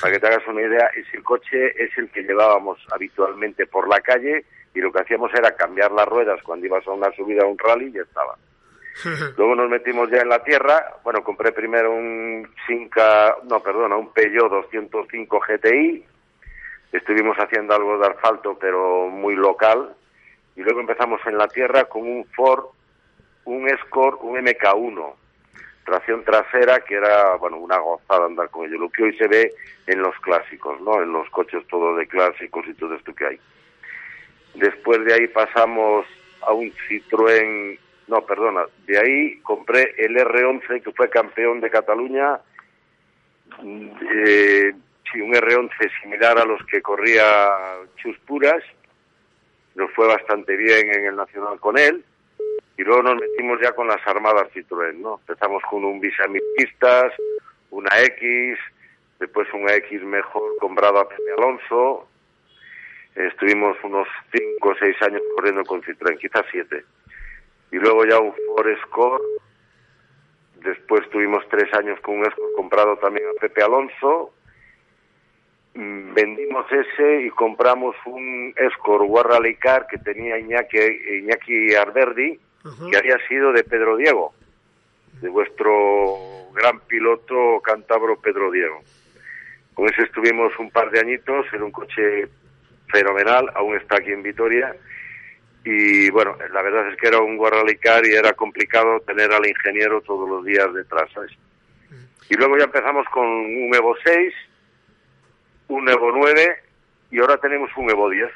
para que te hagas una idea, ese coche es el que llevábamos habitualmente por la calle y lo que hacíamos era cambiar las ruedas cuando ibas a una subida a un rally y ya estaba. Luego nos metimos ya en la tierra. Bueno, compré primero un Sinca, no, perdona, un Peugeot 205 GTI. Estuvimos haciendo algo de asfalto, pero muy local. Y luego empezamos en la tierra con un Ford, un Escort, un MK1 tracción trasera que era bueno una gozada andar con ello lo que hoy se ve en los clásicos no en los coches todo de clásicos y todo esto que hay después de ahí pasamos a un Citroën no perdona de ahí compré el R11 que fue campeón de Cataluña eh, sí un R11 similar a los que corría Chus Puras nos fue bastante bien en el nacional con él y luego nos metimos ya con las armadas Citroën, ¿no? Empezamos con un pistas, una X, después una X mejor comprado a Pepe Alonso, estuvimos unos 5 o 6 años corriendo con Citroën, quizás 7. Y luego ya un Ford Escort, después tuvimos 3 años con un Escort comprado también a Pepe Alonso, mm, vendimos ese y compramos un Escort War Rally Car que tenía Iñaki, Iñaki Arderdi, que había sido de Pedro Diego, de vuestro gran piloto cántabro Pedro Diego. Con ese estuvimos un par de añitos, era un coche fenomenal, aún está aquí en Vitoria. Y bueno, la verdad es que era un Guarralicar y era complicado tener al ingeniero todos los días detrás, ¿sabes? Y luego ya empezamos con un Evo 6, un Evo 9 y ahora tenemos un Evo 10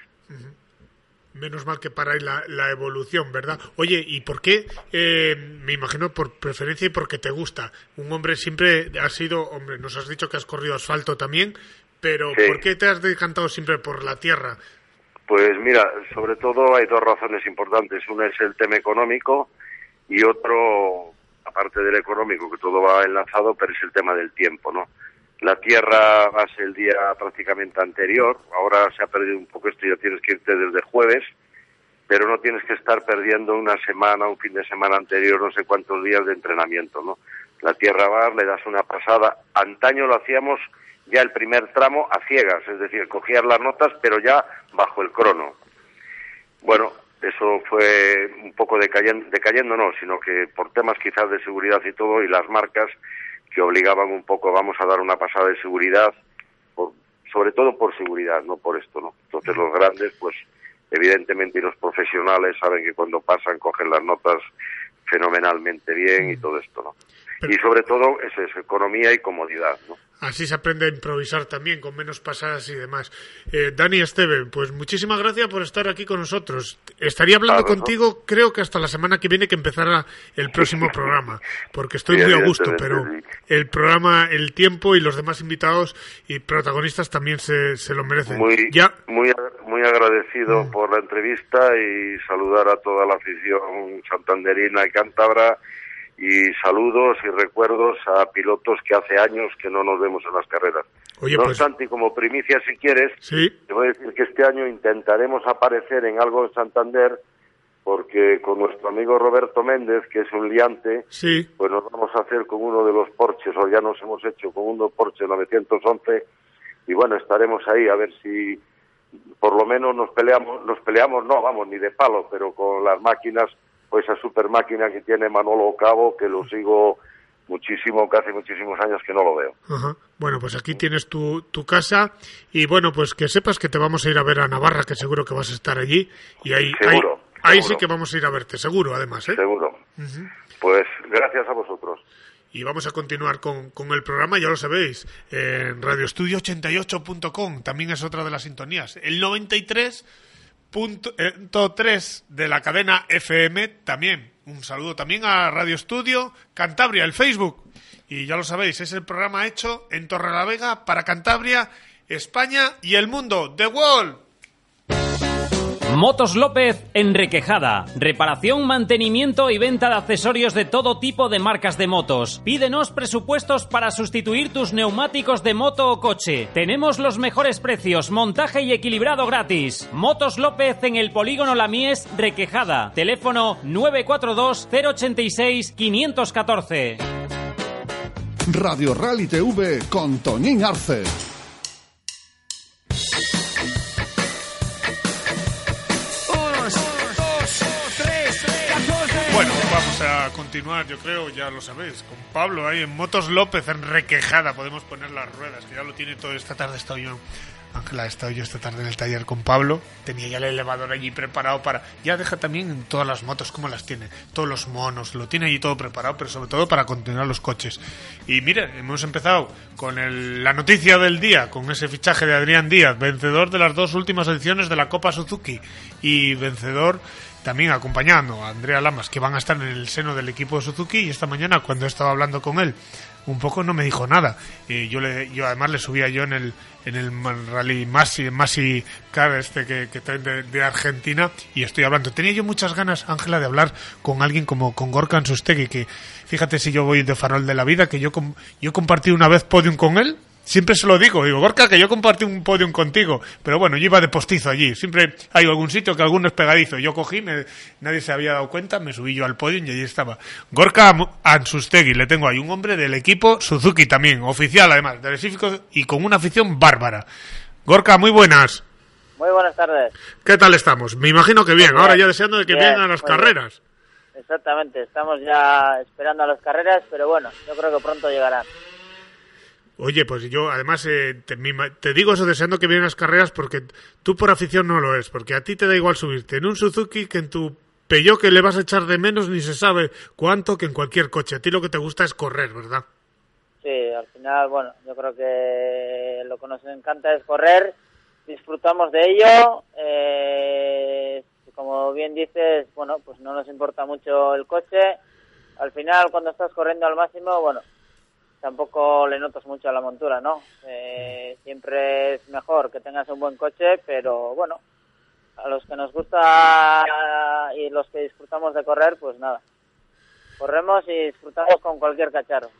menos mal que para la, la evolución, ¿verdad? Oye, ¿y por qué? Eh, me imagino por preferencia y porque te gusta. Un hombre siempre ha sido, hombre, nos has dicho que has corrido asfalto también, pero ¿por qué te has decantado siempre por la tierra? Pues mira, sobre todo hay dos razones importantes. Una es el tema económico y otro, aparte del económico, que todo va enlazado, pero es el tema del tiempo, ¿no? La tierra ser el día prácticamente anterior, ahora se ha perdido un poco esto, ya tienes que irte desde jueves, pero no tienes que estar perdiendo una semana, un fin de semana anterior, no sé cuántos días de entrenamiento, ¿no? La tierra va, le das una pasada. Antaño lo hacíamos ya el primer tramo a ciegas, es decir, cogías las notas, pero ya bajo el crono. Bueno, eso fue un poco decayendo, decayendo no, sino que por temas quizás de seguridad y todo, y las marcas que obligaban un poco, vamos a dar una pasada de seguridad, sobre todo por seguridad, no por esto, ¿no? Entonces los grandes, pues evidentemente y los profesionales saben que cuando pasan cogen las notas fenomenalmente bien y todo esto, ¿no? Y sobre todo es eso, economía y comodidad, ¿no? Así se aprende a improvisar también, con menos pasadas y demás. Eh, Dani Esteve, pues muchísimas gracias por estar aquí con nosotros. Estaría hablando contigo, creo que hasta la semana que viene que empezará el próximo programa, porque estoy muy a gusto, pero el programa, el tiempo y los demás invitados y protagonistas también se, se lo merecen. Muy, ya... muy, muy agradecido mm. por la entrevista y saludar a toda la afición santanderina y cántabra y saludos y recuerdos a pilotos que hace años que no nos vemos en las carreras. Oye, no pues... obstante, como primicia, si quieres, te voy a decir que este año intentaremos aparecer en algo en Santander, porque con nuestro amigo Roberto Méndez, que es un liante, sí. pues nos vamos a hacer con uno de los Porches, o ya nos hemos hecho con uno Porsche 911, y bueno, estaremos ahí a ver si por lo menos nos peleamos, nos peleamos, no, vamos, ni de palo, pero con las máquinas pues esa super máquina que tiene Manolo Cabo, que lo sigo muchísimo, que hace muchísimos años que no lo veo. Bueno, pues aquí tienes tu, tu casa y bueno, pues que sepas que te vamos a ir a ver a Navarra, que seguro que vas a estar allí y ahí, seguro, ahí, sí que vamos a ir a verte, seguro además. ¿eh? Seguro. Pues gracias a vosotros. Y vamos a continuar con, con el programa, ya lo sabéis, en radioestudio88.com, también es otra de las sintonías. El 93 punto, eh, tres de la cadena FM también. Un saludo también a Radio Estudio Cantabria, el Facebook. Y ya lo sabéis, es el programa hecho en Torre la Vega para Cantabria, España y el mundo. The Wall. Motos López en Requejada. Reparación, mantenimiento y venta de accesorios de todo tipo de marcas de motos. Pídenos presupuestos para sustituir tus neumáticos de moto o coche. Tenemos los mejores precios, montaje y equilibrado gratis. Motos López en el polígono Lamies, Requejada. Teléfono 942 086 514. Radio Rally TV con Tonín Arce. Continuar, yo creo, ya lo sabéis, con Pablo ahí en Motos López, en Requejada, podemos poner las ruedas, que ya lo tiene todo. Esta tarde estoy yo Ángela, he estado yo esta tarde en el taller con Pablo. Tenía ya el elevador allí preparado para. Ya deja también todas las motos como las tiene. Todos los monos, lo tiene allí todo preparado, pero sobre todo para continuar los coches. Y mire, hemos empezado con la noticia del día, con ese fichaje de Adrián Díaz, vencedor de las dos últimas ediciones de la Copa Suzuki y vencedor también acompañando a Andrea Lamas, que van a estar en el seno del equipo de Suzuki. Y esta mañana, cuando estaba hablando con él, un poco no me dijo nada. Yo, le, yo además le subía yo en el, en el rally Masi, Masi Car este que, que traen de, Argentina y estoy hablando. Tenía yo muchas ganas, Ángela, de hablar con alguien como con Gorka Sustegui, que fíjate si yo voy de farol de la vida, que yo, yo compartí una vez podium con él Siempre se lo digo, digo, Gorka, que yo compartí un podium contigo, pero bueno, yo iba de postizo allí. Siempre hay algún sitio que alguno es pegadizo. Yo cogí, nadie se había dado cuenta, me subí yo al podium y allí estaba. Gorka Ansustegui, le tengo ahí un hombre del equipo Suzuki también, oficial además, del y con una afición bárbara. Gorka, muy buenas. Muy buenas tardes. ¿Qué tal estamos? Me imagino que bien, ahora ya deseando de que vengan las carreras. Exactamente, estamos ya esperando a las carreras, pero bueno, yo creo que pronto llegarán. Oye, pues yo además eh, te, digo eso deseando que vienen las carreras porque tú por afición no lo es, porque a ti te da igual subirte en un Suzuki que en tu Peugeot que le vas a echar de menos ni se sabe cuánto que en cualquier coche. A ti lo que te gusta es correr, ¿verdad? Sí, al final, bueno, yo creo que lo que nos encanta es correr, disfrutamos de ello. Eh, como bien dices, bueno, pues no nos importa mucho el coche. Al final, cuando estás corriendo al máximo, bueno, tampoco le notas mucho a la montura, ¿no? Eh, siempre es mejor que tengas un buen coche, pero bueno, a los que nos gusta y los que disfrutamos de correr, pues nada, corremos y disfrutamos con cualquier cacharro.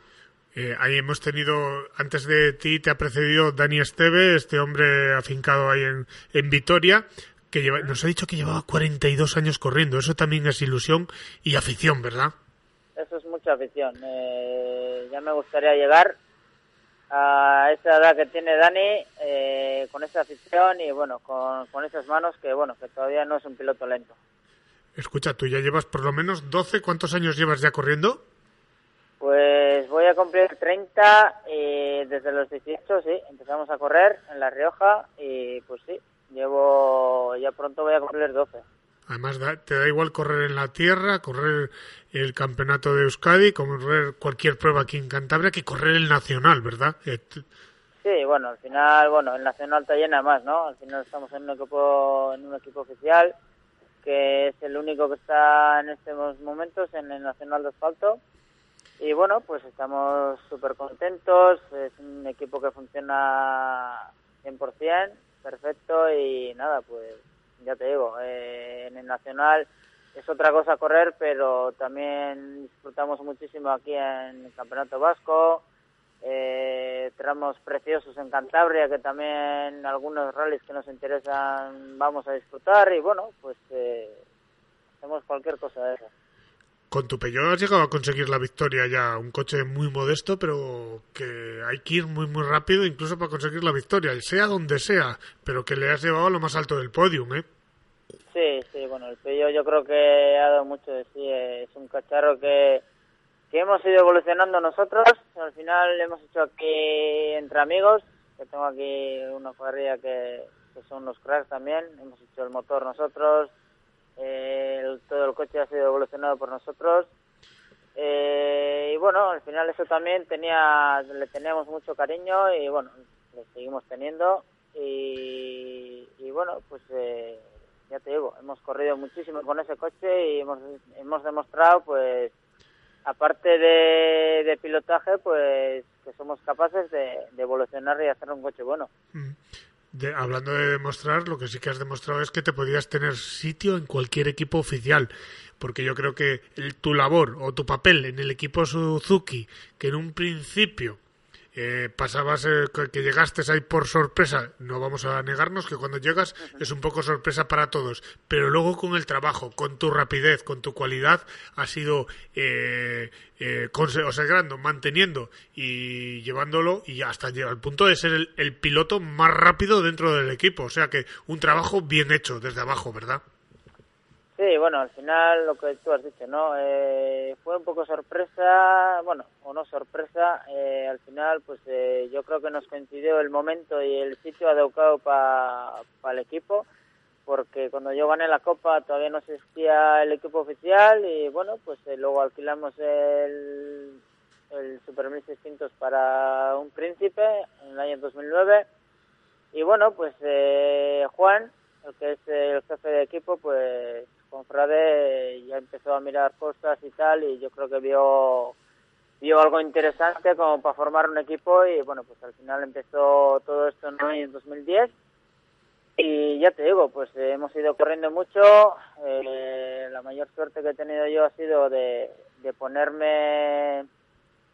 Eh, ahí hemos tenido, antes de ti te ha precedido Dani Esteve, este hombre afincado ahí en, en Vitoria, que nos ha dicho que llevaba 42 años corriendo. Eso también es ilusión y afición, ¿verdad? Eso es mucha afición. Eh, ya me gustaría llegar a esa edad que tiene Dani eh, con esa afición y bueno, con, con esas manos que bueno, que todavía no es un piloto lento. Escucha, tú ya llevas por lo menos 12, ¿cuántos años llevas ya corriendo? Pues voy a cumplir 30 y desde los 18, sí, empezamos a correr en La Rioja y pues sí, llevo, ya pronto voy a cumplir 12. Además, te da igual correr en la tierra, correr el campeonato de Euskadi, correr cualquier prueba aquí en Cantabria, que correr el nacional, ¿verdad? Eh, sí, bueno, al final, bueno, el nacional está llena más, ¿no? Al final estamos en un equipo, en un equipo oficial, que es el único que está en estos momentos en el nacional de asfalto. Y bueno, pues estamos súper contentos, es un equipo que funciona 100%, perfecto y nada, pues ya te digo, eh, en el Nacional es otra cosa correr, pero también disfrutamos muchísimo aquí en el Campeonato Vasco, eh, tramos preciosos en Cantabria, que también algunos rallies que nos interesan vamos a disfrutar y bueno, pues eh, hacemos cualquier cosa de eso. Con tu Peugeot has llegado a conseguir la victoria ya, un coche muy modesto, pero que hay que ir muy muy rápido incluso para conseguir la victoria, sea donde sea, pero que le has llevado a lo más alto del podium, ¿eh? Sí, sí, bueno, el Peugeot yo creo que ha dado mucho de sí, es un cacharro que, que hemos ido evolucionando nosotros, al final hemos hecho aquí entre amigos, que tengo aquí una cuadrilla que, que son unos cracks también, hemos hecho el motor nosotros, todo el coche ha sido evolucionado por nosotros. Eh, y bueno, al final eso también tenía, le teníamos mucho cariño y bueno, le seguimos teniendo. Y, y bueno, pues eh, ya te digo, hemos corrido muchísimo con ese coche y hemos, hemos demostrado, pues, aparte de, pilotaje, pues que somos capaces de, evolucionar y hacer un coche bueno. Mm hablando de demostrar, lo que sí que has demostrado es que te podías tener sitio en cualquier equipo oficial, porque yo creo que tu labor o tu papel en el equipo Suzuki, que en un principio eh, pasabas eh, que llegaste ahí por sorpresa, no vamos a negarnos que cuando llegas es un poco sorpresa para todos, pero luego con el trabajo, con tu rapidez, con tu cualidad, ha sido eh, eh consagrando, manteniendo y llevándolo y hasta al punto de ser el, el piloto más rápido dentro del equipo, o sea que un trabajo bien hecho desde abajo, ¿verdad? Sí, bueno, al final lo que tú has dicho, ¿no? Eh, fue un poco sorpresa, bueno, o no sorpresa, eh, al final pues eh, yo creo que nos coincidió el momento y el sitio adecuado para el equipo, porque cuando yo gané la Copa todavía no existía el equipo oficial y bueno, pues luego alquilamos el, el Super 1600 para un príncipe en el año 2009 y bueno, pues Juan, el que es el jefe de equipo, pues con Frade ya empezó a mirar cosas y tal y yo creo que vio vio algo interesante como para formar un equipo y bueno pues al final empezó todo esto en 2010 y ya te digo pues hemos ido corriendo mucho. Eh, la mayor suerte que he tenido yo ha sido de, de ponerme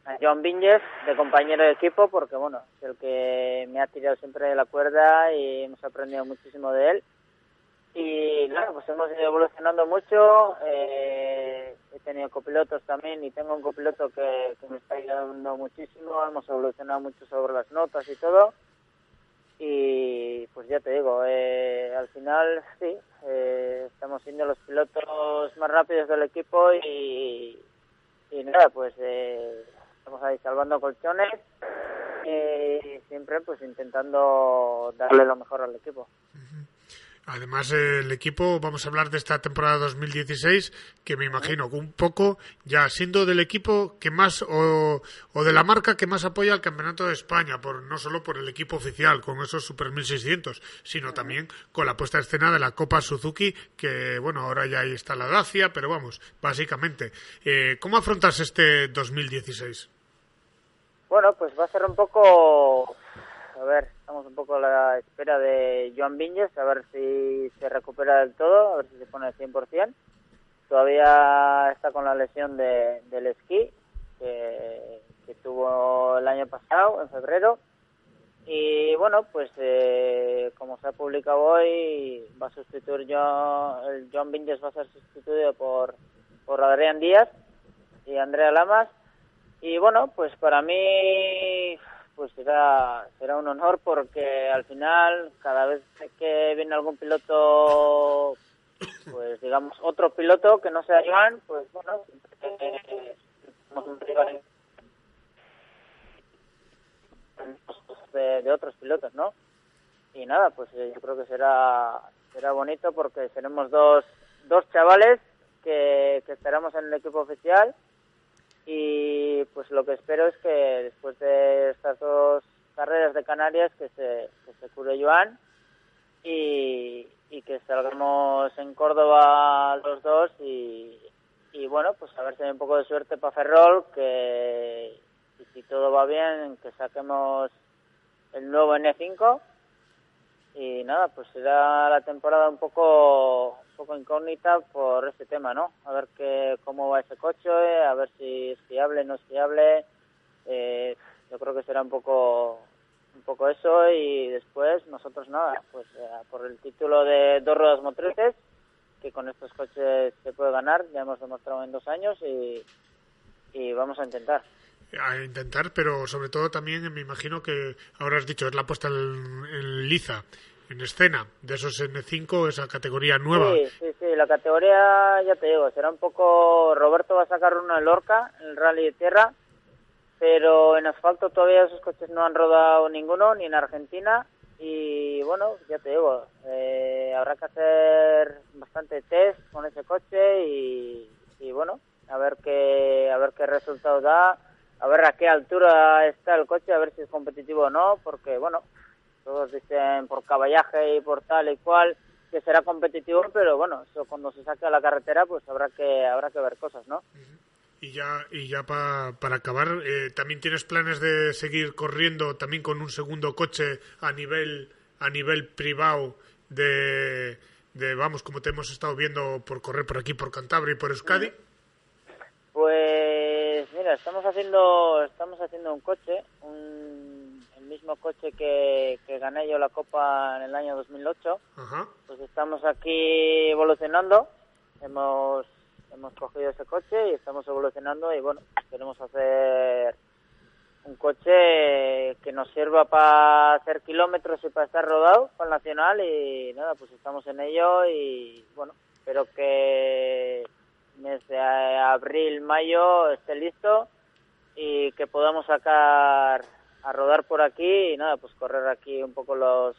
a John Viñez de compañero de equipo porque bueno es el que me ha tirado siempre de la cuerda y hemos aprendido muchísimo de él y nada, pues hemos ido evolucionando mucho. Eh, he tenido copilotos también y tengo un copiloto que, me está ayudando muchísimo. Hemos evolucionado mucho sobre las notas y todo. Y pues ya te digo, eh, al final sí, eh, estamos siendo los pilotos más rápidos del equipo y, y nada, pues estamos ahí salvando colchones y siempre pues intentando darle lo mejor al equipo. Además, el equipo, vamos a hablar de esta temporada 2016, que me imagino un poco ya siendo del equipo que más, o, de la marca que más apoya al Campeonato de España, por, no solo por el equipo oficial, con esos Super 1600, sino también con la puesta a escena de la Copa Suzuki, que bueno, ahora ya ahí está la Dacia, pero vamos, básicamente. Eh, ¿Cómo afrontas este 2016? Bueno, pues va a ser un poco a ver, estamos un poco a la espera de Joan Viñes, a ver si se recupera del todo, a ver si se pone al 100%. Todavía está con la lesión de, del esquí que, tuvo el año pasado, en febrero. Y bueno, pues eh, como se ha publicado hoy, va a sustituir John, el John Vinges va a ser sustituido por, por Adrián Díaz y Andrea Lamas. Y bueno, pues para mí pues será, será un honor porque al final cada vez que viene algún piloto, pues digamos otro piloto que no sea Joan, pues bueno, eh, un rival de, de, otros pilotos, ¿no? Y nada, pues eh, yo creo que será será bonito porque seremos dos, dos chavales que, que estaremos en el equipo oficial y pues lo que espero es que después de estas dos carreras de Canarias que se, que se cure Joan y, y que salgamos en Córdoba los dos y, y bueno, pues a ver si hay un poco de suerte para Ferrol, que y si todo va bien, que saquemos el nuevo N5 y nada, pues será la temporada un poco un poco incógnita por este tema, ¿no? A ver qué cómo va ese coche, a ver si es fiable, no es fiable. Eh, yo creo que será un poco un poco eso y después nosotros nada, pues eh, por el título de dos ruedas motrices que con estos coches se puede ganar, ya hemos demostrado en dos años y, y vamos a intentar a intentar, pero sobre todo también me imagino que ahora has dicho es la puesta en, liza, en escena de esos N5, esa categoría nueva. Sí, sí, sí, la categoría, ya te digo, será un poco. Roberto va a sacar uno en Lorca, el Rally de Tierra, pero en asfalto todavía esos coches no han rodado ninguno, ni en Argentina. Y bueno, ya te digo, eh, habrá que hacer bastante test con ese coche y, y bueno, a ver qué, a ver qué resultado da a ver a qué altura está el coche, a ver si es competitivo o no, porque bueno, todos dicen por caballaje y por tal y cual que será competitivo, pero bueno, eso cuando se saque a la carretera pues habrá que habrá que ver cosas, ¿no? Y ya y ya para acabar, eh, también tienes planes de seguir corriendo también con un segundo coche a nivel a nivel privado de, de vamos como te hemos estado viendo por correr por aquí por Cantabria y por Euskadi. Pues mira, estamos haciendo estamos haciendo un coche, un, mismo coche que, que gané yo la Copa en el año 2008. Pues estamos aquí evolucionando. Hemos hemos cogido ese coche y estamos evolucionando y bueno, queremos hacer un coche que nos sirva para hacer kilómetros y para estar rodado con el Nacional y nada, pues estamos en ello y bueno, espero que desde abril, mayo esté listo y que podamos sacar a rodar por aquí y nada, pues correr aquí un poco los,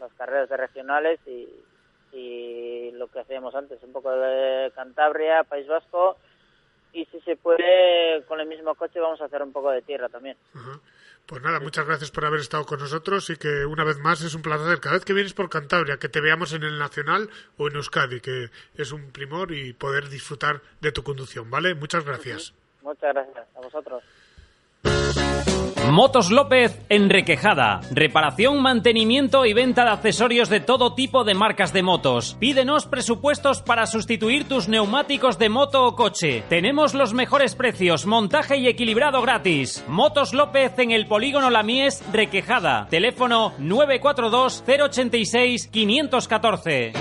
las carreras de regionales y, y lo que hacíamos antes, un poco de Cantabria, País Vasco y si se puede con el mismo coche vamos a hacer un poco de tierra también. Pues nada, muchas gracias por haber estado con nosotros y que una vez más es un placer cada vez que vienes por Cantabria que te veamos en el Nacional o en Euskadi, que es un primor y poder disfrutar de tu conducción, ¿vale? Muchas gracias. Muchas gracias a vosotros. Motos López en Requejada. Reparación, mantenimiento y venta de accesorios de todo tipo de marcas de motos. Pídenos presupuestos para sustituir tus neumáticos de moto o coche. Tenemos los mejores precios, montaje y equilibrado gratis. Motos López en el polígono Lamies Requejada. Teléfono 942 086 514.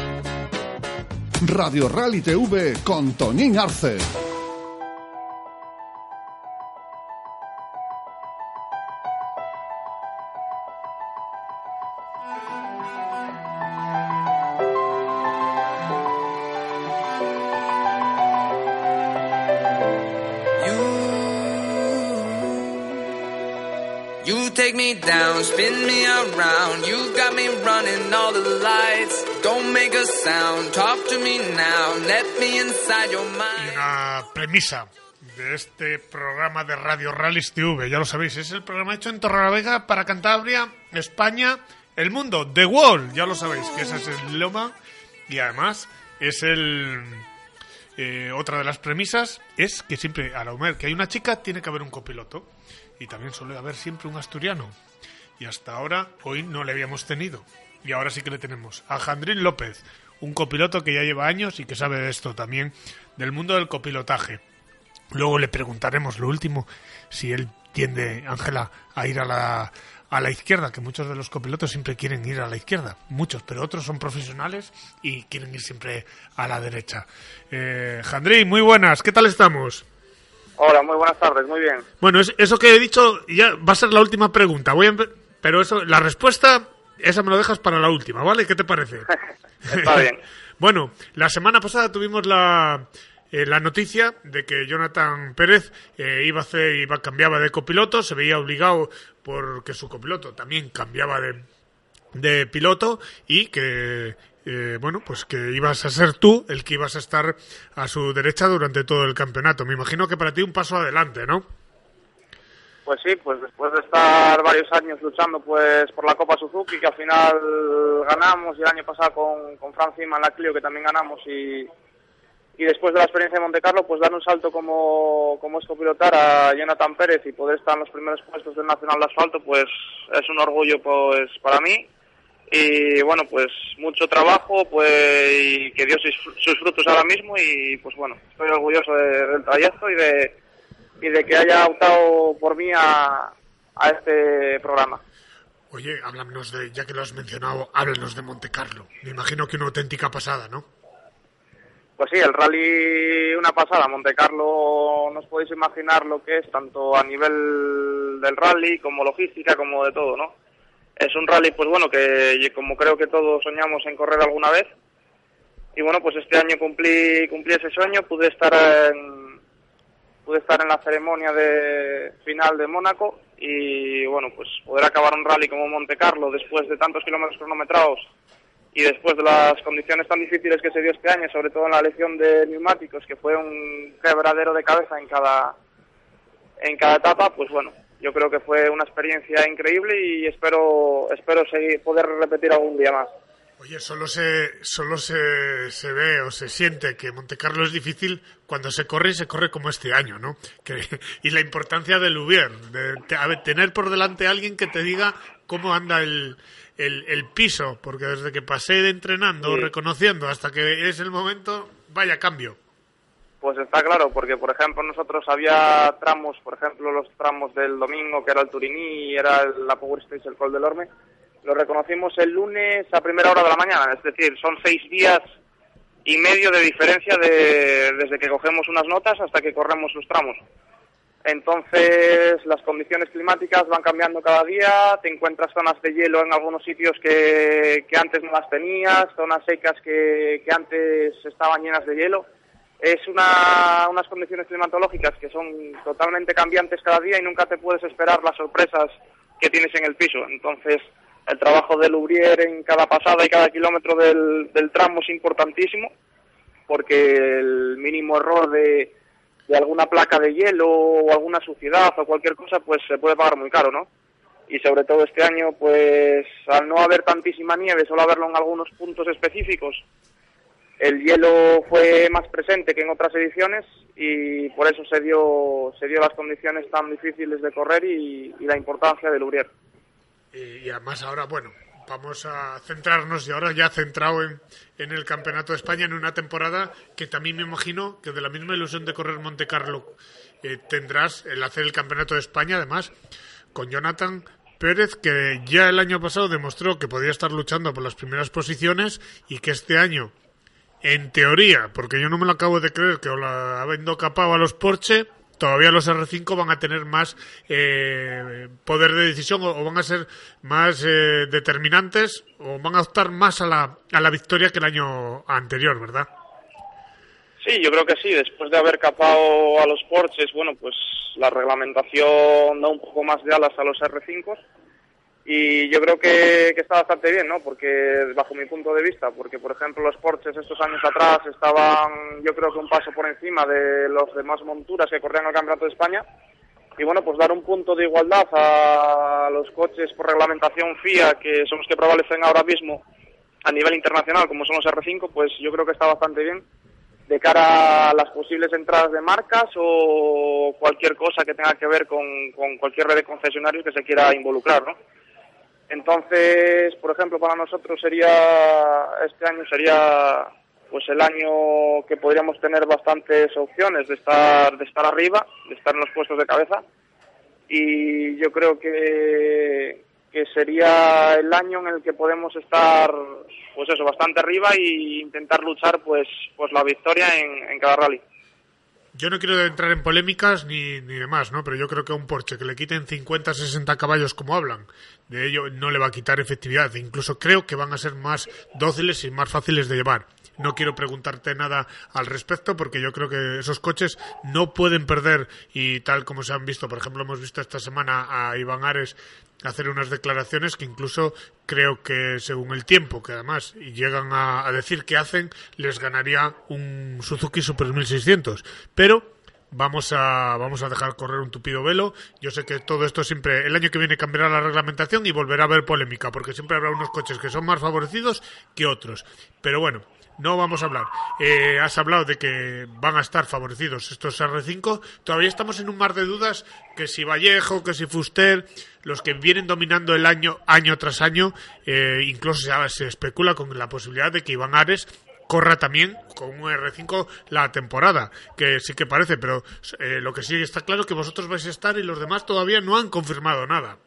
Radio Rally TV con Tonín Arce. Down, spin me around. You got me running all the lights. Don't make a sound, talk to me now. Let me inside your mind. una premisa de este programa de Radio Rallys TV, ya lo sabéis, es el programa hecho en Torrelavega para Cantabria, España, el mundo, The World, ya lo sabéis, que ese es el lema y además es el eh, otra de las premisas es que siempre a la que hay una chica tiene que haber un copiloto y también suele haber siempre un asturiano y hasta ahora hoy no le habíamos tenido. Y ahora sí que le tenemos a Jandrín López, un copiloto que ya lleva años y que sabe de esto también, del mundo del copilotaje. Luego le preguntaremos lo último, si él tiende, Ángela, a ir a la, a la izquierda, que muchos de los copilotos siempre quieren ir a la izquierda, muchos, pero otros son profesionales y quieren ir siempre a la derecha. Eh, Jandrín, muy buenas, ¿qué tal estamos? Hola, muy buenas tardes, muy bien. Bueno, eso que he dicho ya va a ser la última pregunta. Voy a pero eso, la respuesta, esa me lo dejas para la última, ¿vale? ¿Qué te parece? Está bien. bueno, la semana pasada tuvimos la, eh, la noticia de que Jonathan Pérez eh, iba a hacer, iba, cambiaba de copiloto, se veía obligado porque su copiloto también cambiaba de, de piloto y que eh, bueno, pues que ibas a ser tú el que ibas a estar a su derecha durante todo el campeonato. Me imagino que para ti un paso adelante, ¿no? Pues sí, pues después de estar varios años luchando pues por la Copa Suzuki, que al final ganamos, y el año pasado con, con Fran en la Clio, que también ganamos, y, y después de la experiencia de Monte Carlo, pues dar un salto como, como es copilotar a Jonathan Pérez y poder estar en los primeros puestos del Nacional de Asfalto, pues es un orgullo pues para mí. Y bueno, pues mucho trabajo, pues y que dio sus, frutos ahora mismo y pues bueno, estoy orgulloso del trayecto y de y de que haya optado por mí a, a este programa. Oye, háblanos de, ya que lo has mencionado, háblanos de Monte Carlo. Me imagino que una auténtica pasada, ¿no? Pues sí, el rally una pasada. Monte Carlo, no os podéis imaginar lo que es, tanto a nivel del rally como logística, como de todo, ¿no? Es un rally, pues bueno, que como creo que todos soñamos en correr alguna vez. Y bueno, pues este año cumplí, cumplí ese sueño, pude estar en, pude estar en la ceremonia de final de Mónaco y bueno, pues poder acabar un rally como Monte Carlo después de tantos kilómetros cronometrados y después de las condiciones tan difíciles que se dio este año, sobre todo en la elección de neumáticos, que fue un quebradero de cabeza en cada en cada etapa, pues bueno, yo creo que fue una experiencia increíble y espero espero seguir, poder repetir algún día más. Oye, solo se, solo se, se ve o se siente que Montecarlo es difícil cuando se corre y se corre como este año, ¿no? Que, y la importancia del Ubier, de, tener por delante a alguien que te diga cómo anda el, el, piso, porque desde que pasé de entrenando, reconociendo, hasta que es el momento, vaya cambio. Pues está claro, porque por ejemplo nosotros había tramos, por ejemplo los tramos del domingo, que era el Turiní y era la Power Stage, el Col del Orme, lo reconocimos el lunes a primera hora de la mañana, es decir, son seis días y medio de diferencia de, desde que cogemos unas notas hasta que corremos los tramos. Entonces, las condiciones climáticas van cambiando cada día, te encuentras zonas de hielo en algunos sitios que, que antes no las tenías, zonas secas que, que antes estaban llenas de hielo. Es una, unas condiciones climatológicas que son totalmente cambiantes cada día y nunca te puedes esperar las sorpresas que tienes en el piso. Entonces, el trabajo del Ubrier en cada pasada y cada kilómetro del, tramo es importantísimo porque el mínimo error de de alguna placa de hielo o alguna suciedad o cualquier cosa, pues se puede pagar muy caro, ¿no? Y sobre todo este año, pues al no haber tantísima nieve, solo haberlo en algunos puntos específicos, el hielo fue más presente que en otras ediciones y por eso se dio, se dio las condiciones tan difíciles de correr y, la importancia del Ubrier. Y además ahora, bueno, vamos a centrarnos y ahora ya centrado en, en, el Campeonato de España en una temporada que también me imagino que de la misma ilusión de correr Monte Carlo eh, tendrás el hacer el Campeonato de España además con Jonathan Pérez que ya el año pasado demostró que podía estar luchando por las primeras posiciones y que este año en teoría, porque yo no me lo acabo de creer que habiendo capado a los Porsche todavía los R5 van a tener más eh, poder de decisión o, van a ser más eh, determinantes o van a optar más a la, a la victoria que el año anterior, ¿verdad? Sí, yo creo que sí. Después de haber capado a los Porsches, bueno, pues la reglamentación da un poco más de alas a los R5 y yo creo que, está bastante bien, ¿no? Porque bajo mi punto de vista, porque por ejemplo los Porsches estos años atrás estaban, yo creo que un paso por encima de los demás monturas que corrían el Campeonato de España y bueno, pues dar un punto de igualdad a los coches por reglamentación FIA que son los que prevalecen ahora mismo a nivel internacional, como son los R5, pues yo creo que está bastante bien de cara a las posibles entradas de marcas o cualquier cosa que tenga que ver con, con cualquier red de concesionarios que se quiera involucrar, ¿no? Entonces, por ejemplo, para nosotros sería, este año sería pues el año que podríamos tener bastantes opciones de estar, de estar arriba, de estar en los puestos de cabeza. Y yo creo que, que sería el año en el que podemos estar, pues eso, bastante arriba e intentar luchar, pues, pues la victoria en, en cada rally. Yo no quiero entrar en polémicas ni, ni demás, ¿no? Pero yo creo que a un Porsche que le quiten 50, 60 caballos como hablan, de ello no le va a quitar efectividad. Incluso creo que van a ser más dóciles y más fáciles de llevar. No quiero preguntarte nada al respecto porque yo creo que esos coches no pueden perder y tal como se han visto, por ejemplo, hemos visto esta semana a Iván Ares hacer unas declaraciones que incluso creo que según el tiempo que además llegan a, decir que hacen les ganaría un Suzuki Super 1600 pero vamos a vamos a dejar correr un tupido velo. Yo sé que todo esto siempre el año que viene cambiará la reglamentación y volverá a haber polémica porque siempre habrá unos coches que son más favorecidos que otros. Pero bueno no vamos a hablar. Eh, has hablado de que van a estar favorecidos estos R5. Todavía estamos en un mar de dudas que si Vallejo, que si Fuster, los que vienen dominando el año año tras año, eh, incluso se, se, especula con la posibilidad de que Iván Ares corra también con un R5 la temporada, que sí que parece, pero eh, lo que sí está claro es que vosotros vais a estar y los demás todavía no han confirmado nada.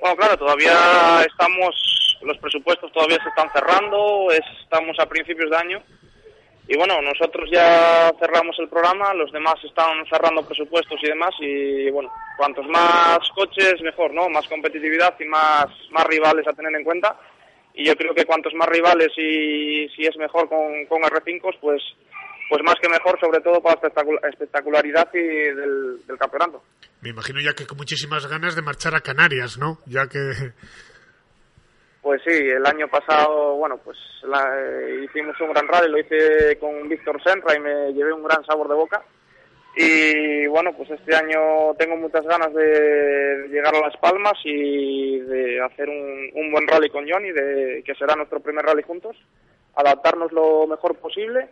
Bueno, claro, todavía estamos los presupuestos todavía se están cerrando, estamos a principios de año y bueno, nosotros ya cerramos el programa, los demás están cerrando presupuestos y demás y bueno, cuantos más coches mejor, ¿no? Más competitividad y más, más rivales a tener en cuenta y yo creo que cuantos más rivales y si es mejor con, con R5 pues pues más que mejor, sobre todo para la espectacularidad y del, del campeonato. Me imagino ya que con muchísimas ganas de marchar a Canarias, ¿no? Ya que pues sí, el año pasado, bueno, pues eh, hicimos un gran rally, lo hice con Víctor Senra y me llevé un gran sabor de boca. Y bueno, pues este año tengo muchas ganas de llegar a Las Palmas y de hacer un, un buen rally con Johnny, de, que será nuestro primer rally juntos, adaptarnos lo mejor posible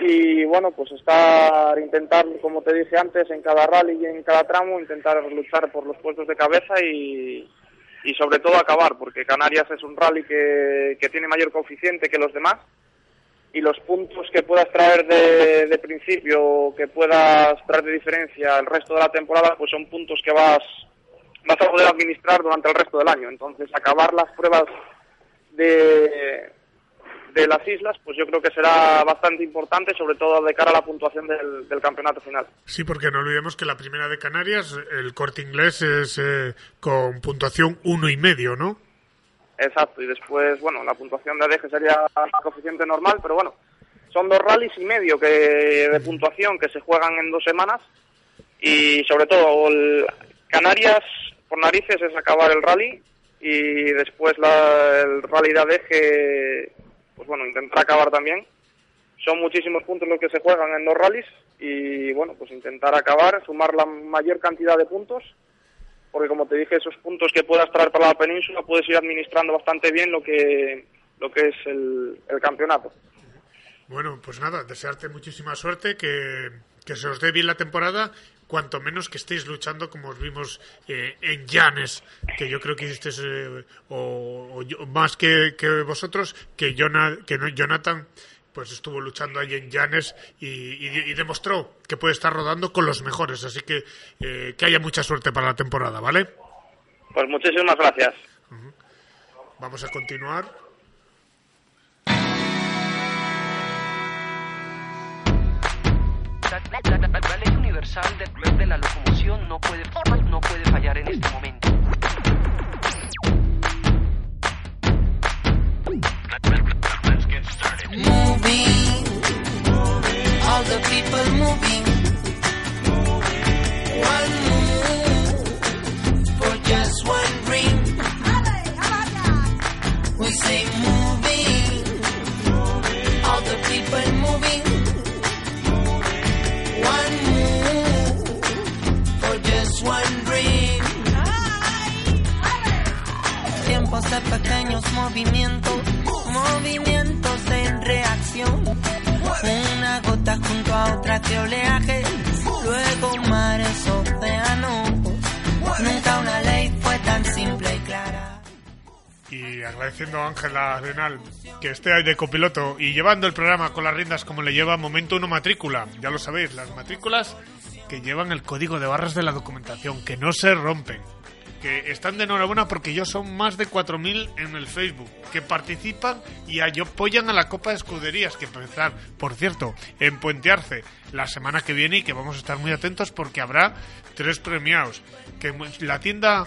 y bueno, pues estar, intentar, como te dije antes, en cada rally y en cada tramo, intentar luchar por los puestos de cabeza y, y sobre todo acabar, porque Canarias es un rally que, que tiene mayor coeficiente que los demás y los puntos que puedas traer de, de, principio, que puedas traer de diferencia el resto de la temporada, pues son puntos que vas, vas a poder administrar durante el resto del año. Entonces, acabar las pruebas de, de las islas, pues yo creo que será bastante importante, sobre todo de cara a la puntuación del, campeonato final. Sí, porque no olvidemos que la primera de Canarias, el corte inglés es eh, con puntuación uno y medio, ¿no? Exacto, y después, bueno, la puntuación de ADG sería coeficiente normal, pero bueno, son dos rallies y medio que de puntuación que se juegan en dos semanas y sobre todo Canarias por narices es acabar el rally y después la, el rally de ADG, pues bueno, intentar acabar también. Son muchísimos puntos los que se juegan en dos rallies y bueno, pues intentar acabar, sumar la mayor cantidad de puntos, porque como te dije, esos puntos que puedas traer para la península puedes ir administrando bastante bien lo que, lo que es el, el campeonato. Bueno, pues nada, desearte muchísima suerte, que, que se os dé bien la temporada cuanto menos que estéis luchando como os vimos eh, en Llanes, que yo creo que hiciste eh, o, más que, vosotros, que, que Jonathan pues estuvo luchando ahí en Llanes y, demostró que puede estar rodando con los mejores, así que eh, que haya mucha suerte para la temporada, ¿vale? Pues muchísimas gracias. Vamos a continuar. Universal de, de la locomoción no puede, no puede fallar en este momento. All the people moving. De pequeños movimientos, movimientos en reacción. Una gota junto a otra que oleaje, luego mares, océanos. Nunca una ley fue tan simple y clara. Y agradeciendo a Ángela Arenal que esté ahí de copiloto y llevando el programa con las riendas como le lleva Momento Uno Matrícula. Ya lo sabéis, las matrículas que llevan el código de barras de la documentación, que no se rompen, que están de enhorabuena porque yo son más de 4.000 en el Facebook, que participan y apoyan a la Copa de Escuderías, que empezar, por cierto, en Puente Arce la semana que viene y que vamos a estar muy atentos porque habrá tres premiados, que la tienda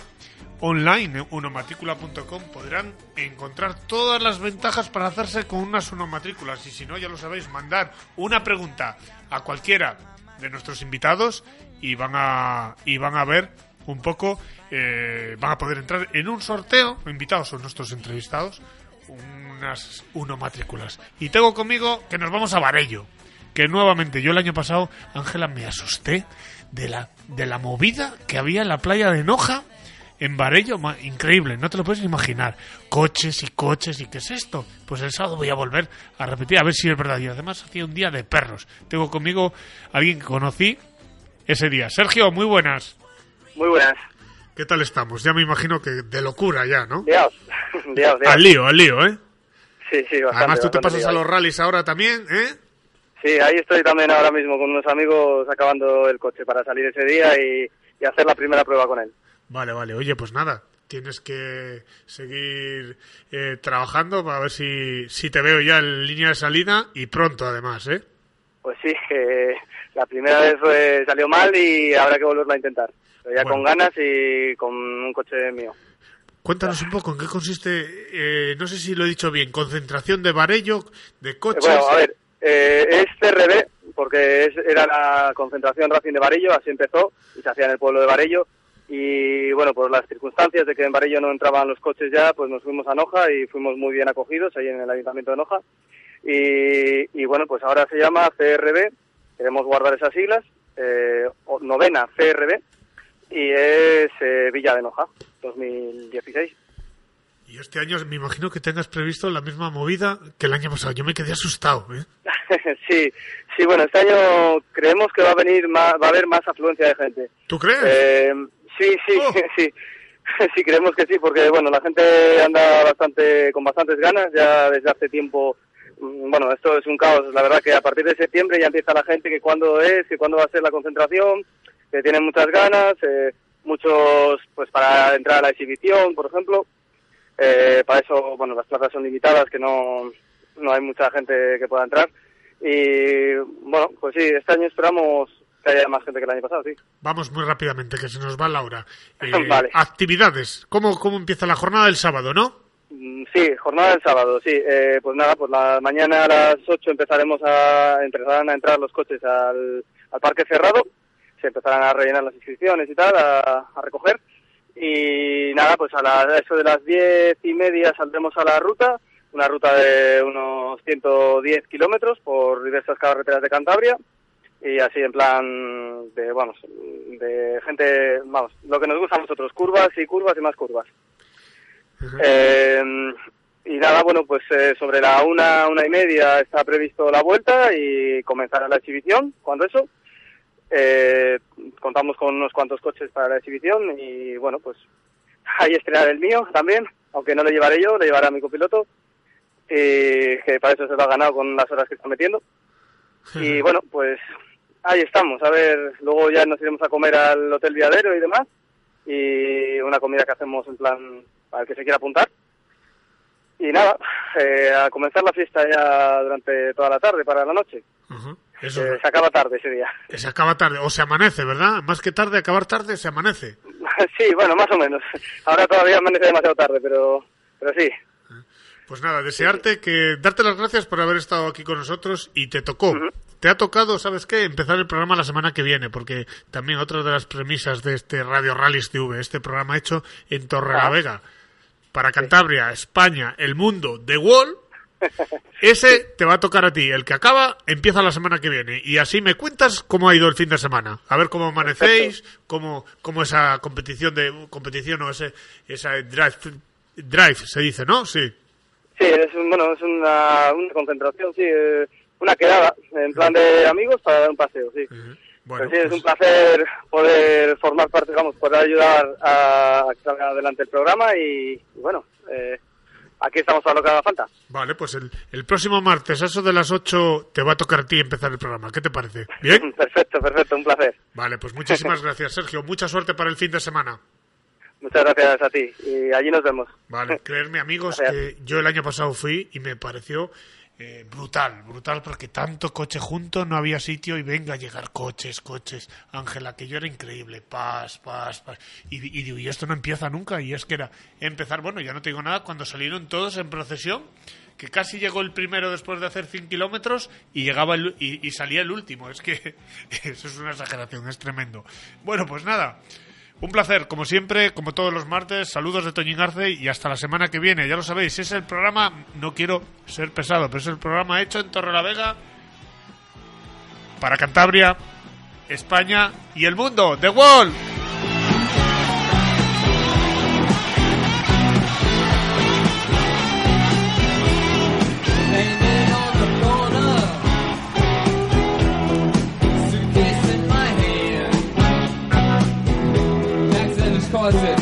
online unomatrícula.com podrán encontrar todas las ventajas para hacerse con unas unomatrículas. Y si no ya lo sabéis mandar una pregunta a cualquiera de nuestros invitados y van a, y van a ver un poco, eh, van a poder entrar en un sorteo, invitados son nuestros entrevistados, unas uno matrículas. Y tengo conmigo que nos vamos a Varello, que nuevamente yo el año pasado, Ángela, me asusté de la, de la movida que había en la playa de Noja en Varello, increíble, no te lo puedes imaginar. Coches y coches, ¿y qué es esto? Pues el sábado voy a volver a repetir, a ver si es verdad. Y además hacía un día de perros. Tengo conmigo a alguien que conocí ese día. Sergio, muy buenas. Muy buenas. ¿Qué tal estamos? Ya me imagino que de locura ya, ¿no? Dios, Dios, Al lío, al lío, ¿eh? Sí, sí, bastante, Además tú te pasas a los rallies ahora también, ¿eh? Sí, ahí estoy también ahora mismo con unos amigos acabando el coche para salir ese día y hacer la primera prueba con él. Vale, vale. Oye, pues nada, tienes que seguir eh, trabajando para ver si, si te veo ya en línea de salida y pronto además, ¿eh? Pues sí, la primera vez salió mal y habrá que volverlo a intentar. Pero ya con ganas y con un coche mío. Cuéntanos un poco en qué consiste, eh, no sé si lo he dicho bien, concentración de Varello, de coches. Bueno, a ver, eh, es CRB, porque era la concentración Racing de Varello, así empezó, y se hacía en el pueblo de Varello y bueno, por las circunstancias de que en Varello no entraban los coches ya, pues nos fuimos a Noja y fuimos muy bien acogidos ahí en el Ayuntamiento de Noja. Y, bueno, pues ahora se llama CRB, queremos guardar esas siglas, eh, novena CRB, y es eh, Villa de Noja, 2016. Y este año me imagino que tengas previsto la misma movida que el año pasado. Yo me quedé asustado, ¿eh? sí, sí, bueno, este año creemos que va a venir va a haber más afluencia de gente. ¿Tú crees? Eh, Sí, sí, oh. sí. Sí, creemos que sí, porque bueno, la gente anda bastante con bastantes ganas ya desde hace tiempo. Mm, bueno, esto es un caos. La verdad que a partir de septiembre ya empieza la gente que cuándo es, que cuándo va a ser la concentración, que tienen muchas ganas, eh, muchos pues para entrar a la exhibición, por ejemplo. Eh, para eso, bueno, las plazas son limitadas, que no no hay mucha gente que pueda entrar. Y bueno, pues sí, este año esperamos que haya más gente que el año pasado, sí. Vamos muy rápidamente, que se nos va Laura. Eh, vale. Actividades. ¿Cómo, ¿Cómo empieza la jornada del sábado, no? Mm, sí, jornada del sábado, sí. Eh, pues nada, pues la mañana a las 8 empezaremos a, empezarán a entrar los coches al, al parque cerrado. Se empezarán a rellenar las inscripciones y tal, a, recoger. Y nada, pues a la, eso de las diez y media saldremos a la ruta, una ruta de unos 110 kilómetros por diversas carreteras de Cantabria y así en plan de, vamos, de gente, vamos, lo que nos gusta a nosotros, curvas y curvas y más curvas. Eh, y nada, bueno, pues eh, sobre la una, una y media está previsto la vuelta y comenzará la exhibición. Cuando eso, eh, contamos con unos cuantos coches para la exhibición y bueno, pues ahí estrenar el mío también, aunque no lo llevaré yo, lo llevará mi copiloto, y que para eso se lo ha ganado con las horas que está metiendo. Y bueno, pues ahí estamos. A ver, luego ya nos iremos a comer al Hotel Viadero y demás. Y una comida que hacemos en plan para el que se quiera apuntar. Y nada, eh, a comenzar la fiesta ya durante toda la tarde, para la noche. Eh, se acaba tarde ese día. Se acaba tarde, o se amanece, ¿verdad? Más que tarde, acabar tarde, se amanece. sí, bueno, más o menos. Ahora todavía amanece demasiado tarde, pero, pero sí. Pues nada, desearte que darte las gracias por haber estado aquí con nosotros y te tocó. Te ha tocado, ¿sabes qué? Empezar el programa la semana que viene, porque también otra de las premisas de este Radio Rallys TV, este programa hecho en Torre la ah. Para Cantabria, España, el mundo, The Wall, ese te va a tocar a ti. El que acaba empieza la semana que viene. Y así me cuentas cómo ha ido el fin de semana. A ver cómo amanecéis, cómo, cómo esa competición de competición o ese esa drive, drive se dice, ¿no? Sí. Sí, es bueno, es una, una concentración, sí. Eh, una quedada en plan de amigos para dar un paseo, sí. Bueno, sí, es pues un placer poder formar parte, vamos, poder ayudar a, que salga adelante el programa y, bueno, eh, aquí estamos para lo que haga falta. Vale, pues el, el próximo martes, a eso de las 8, te va a tocar a ti empezar el programa. ¿Qué te parece? ¿Bien? perfecto, perfecto, un placer. Vale, pues muchísimas gracias, Sergio. Mucha suerte para el fin de semana. Muchas gracias a ti y allí nos vemos. Vale, creerme amigos que yo el año pasado fui y me pareció eh, brutal, brutal porque tanto coche junto no había sitio y venga a llegar coches, coches. Ángela, que yo era increíble, paz, paz, paz. Y, y digo, y esto no empieza nunca y es que era empezar, bueno, ya no te digo nada, cuando salieron todos en procesión, que casi llegó el primero después de hacer 100 kilómetros y llegaba y salía el último. Es que eso es una exageración, es tremendo. Bueno, pues nada. Un placer, como siempre, como todos los martes. Saludos de Toñín Arce y hasta la semana que viene. Ya lo sabéis, es el programa, no quiero ser pesado, pero es el programa hecho en Torre la Vega para Cantabria, España y el mundo. ¡The Wall! budget.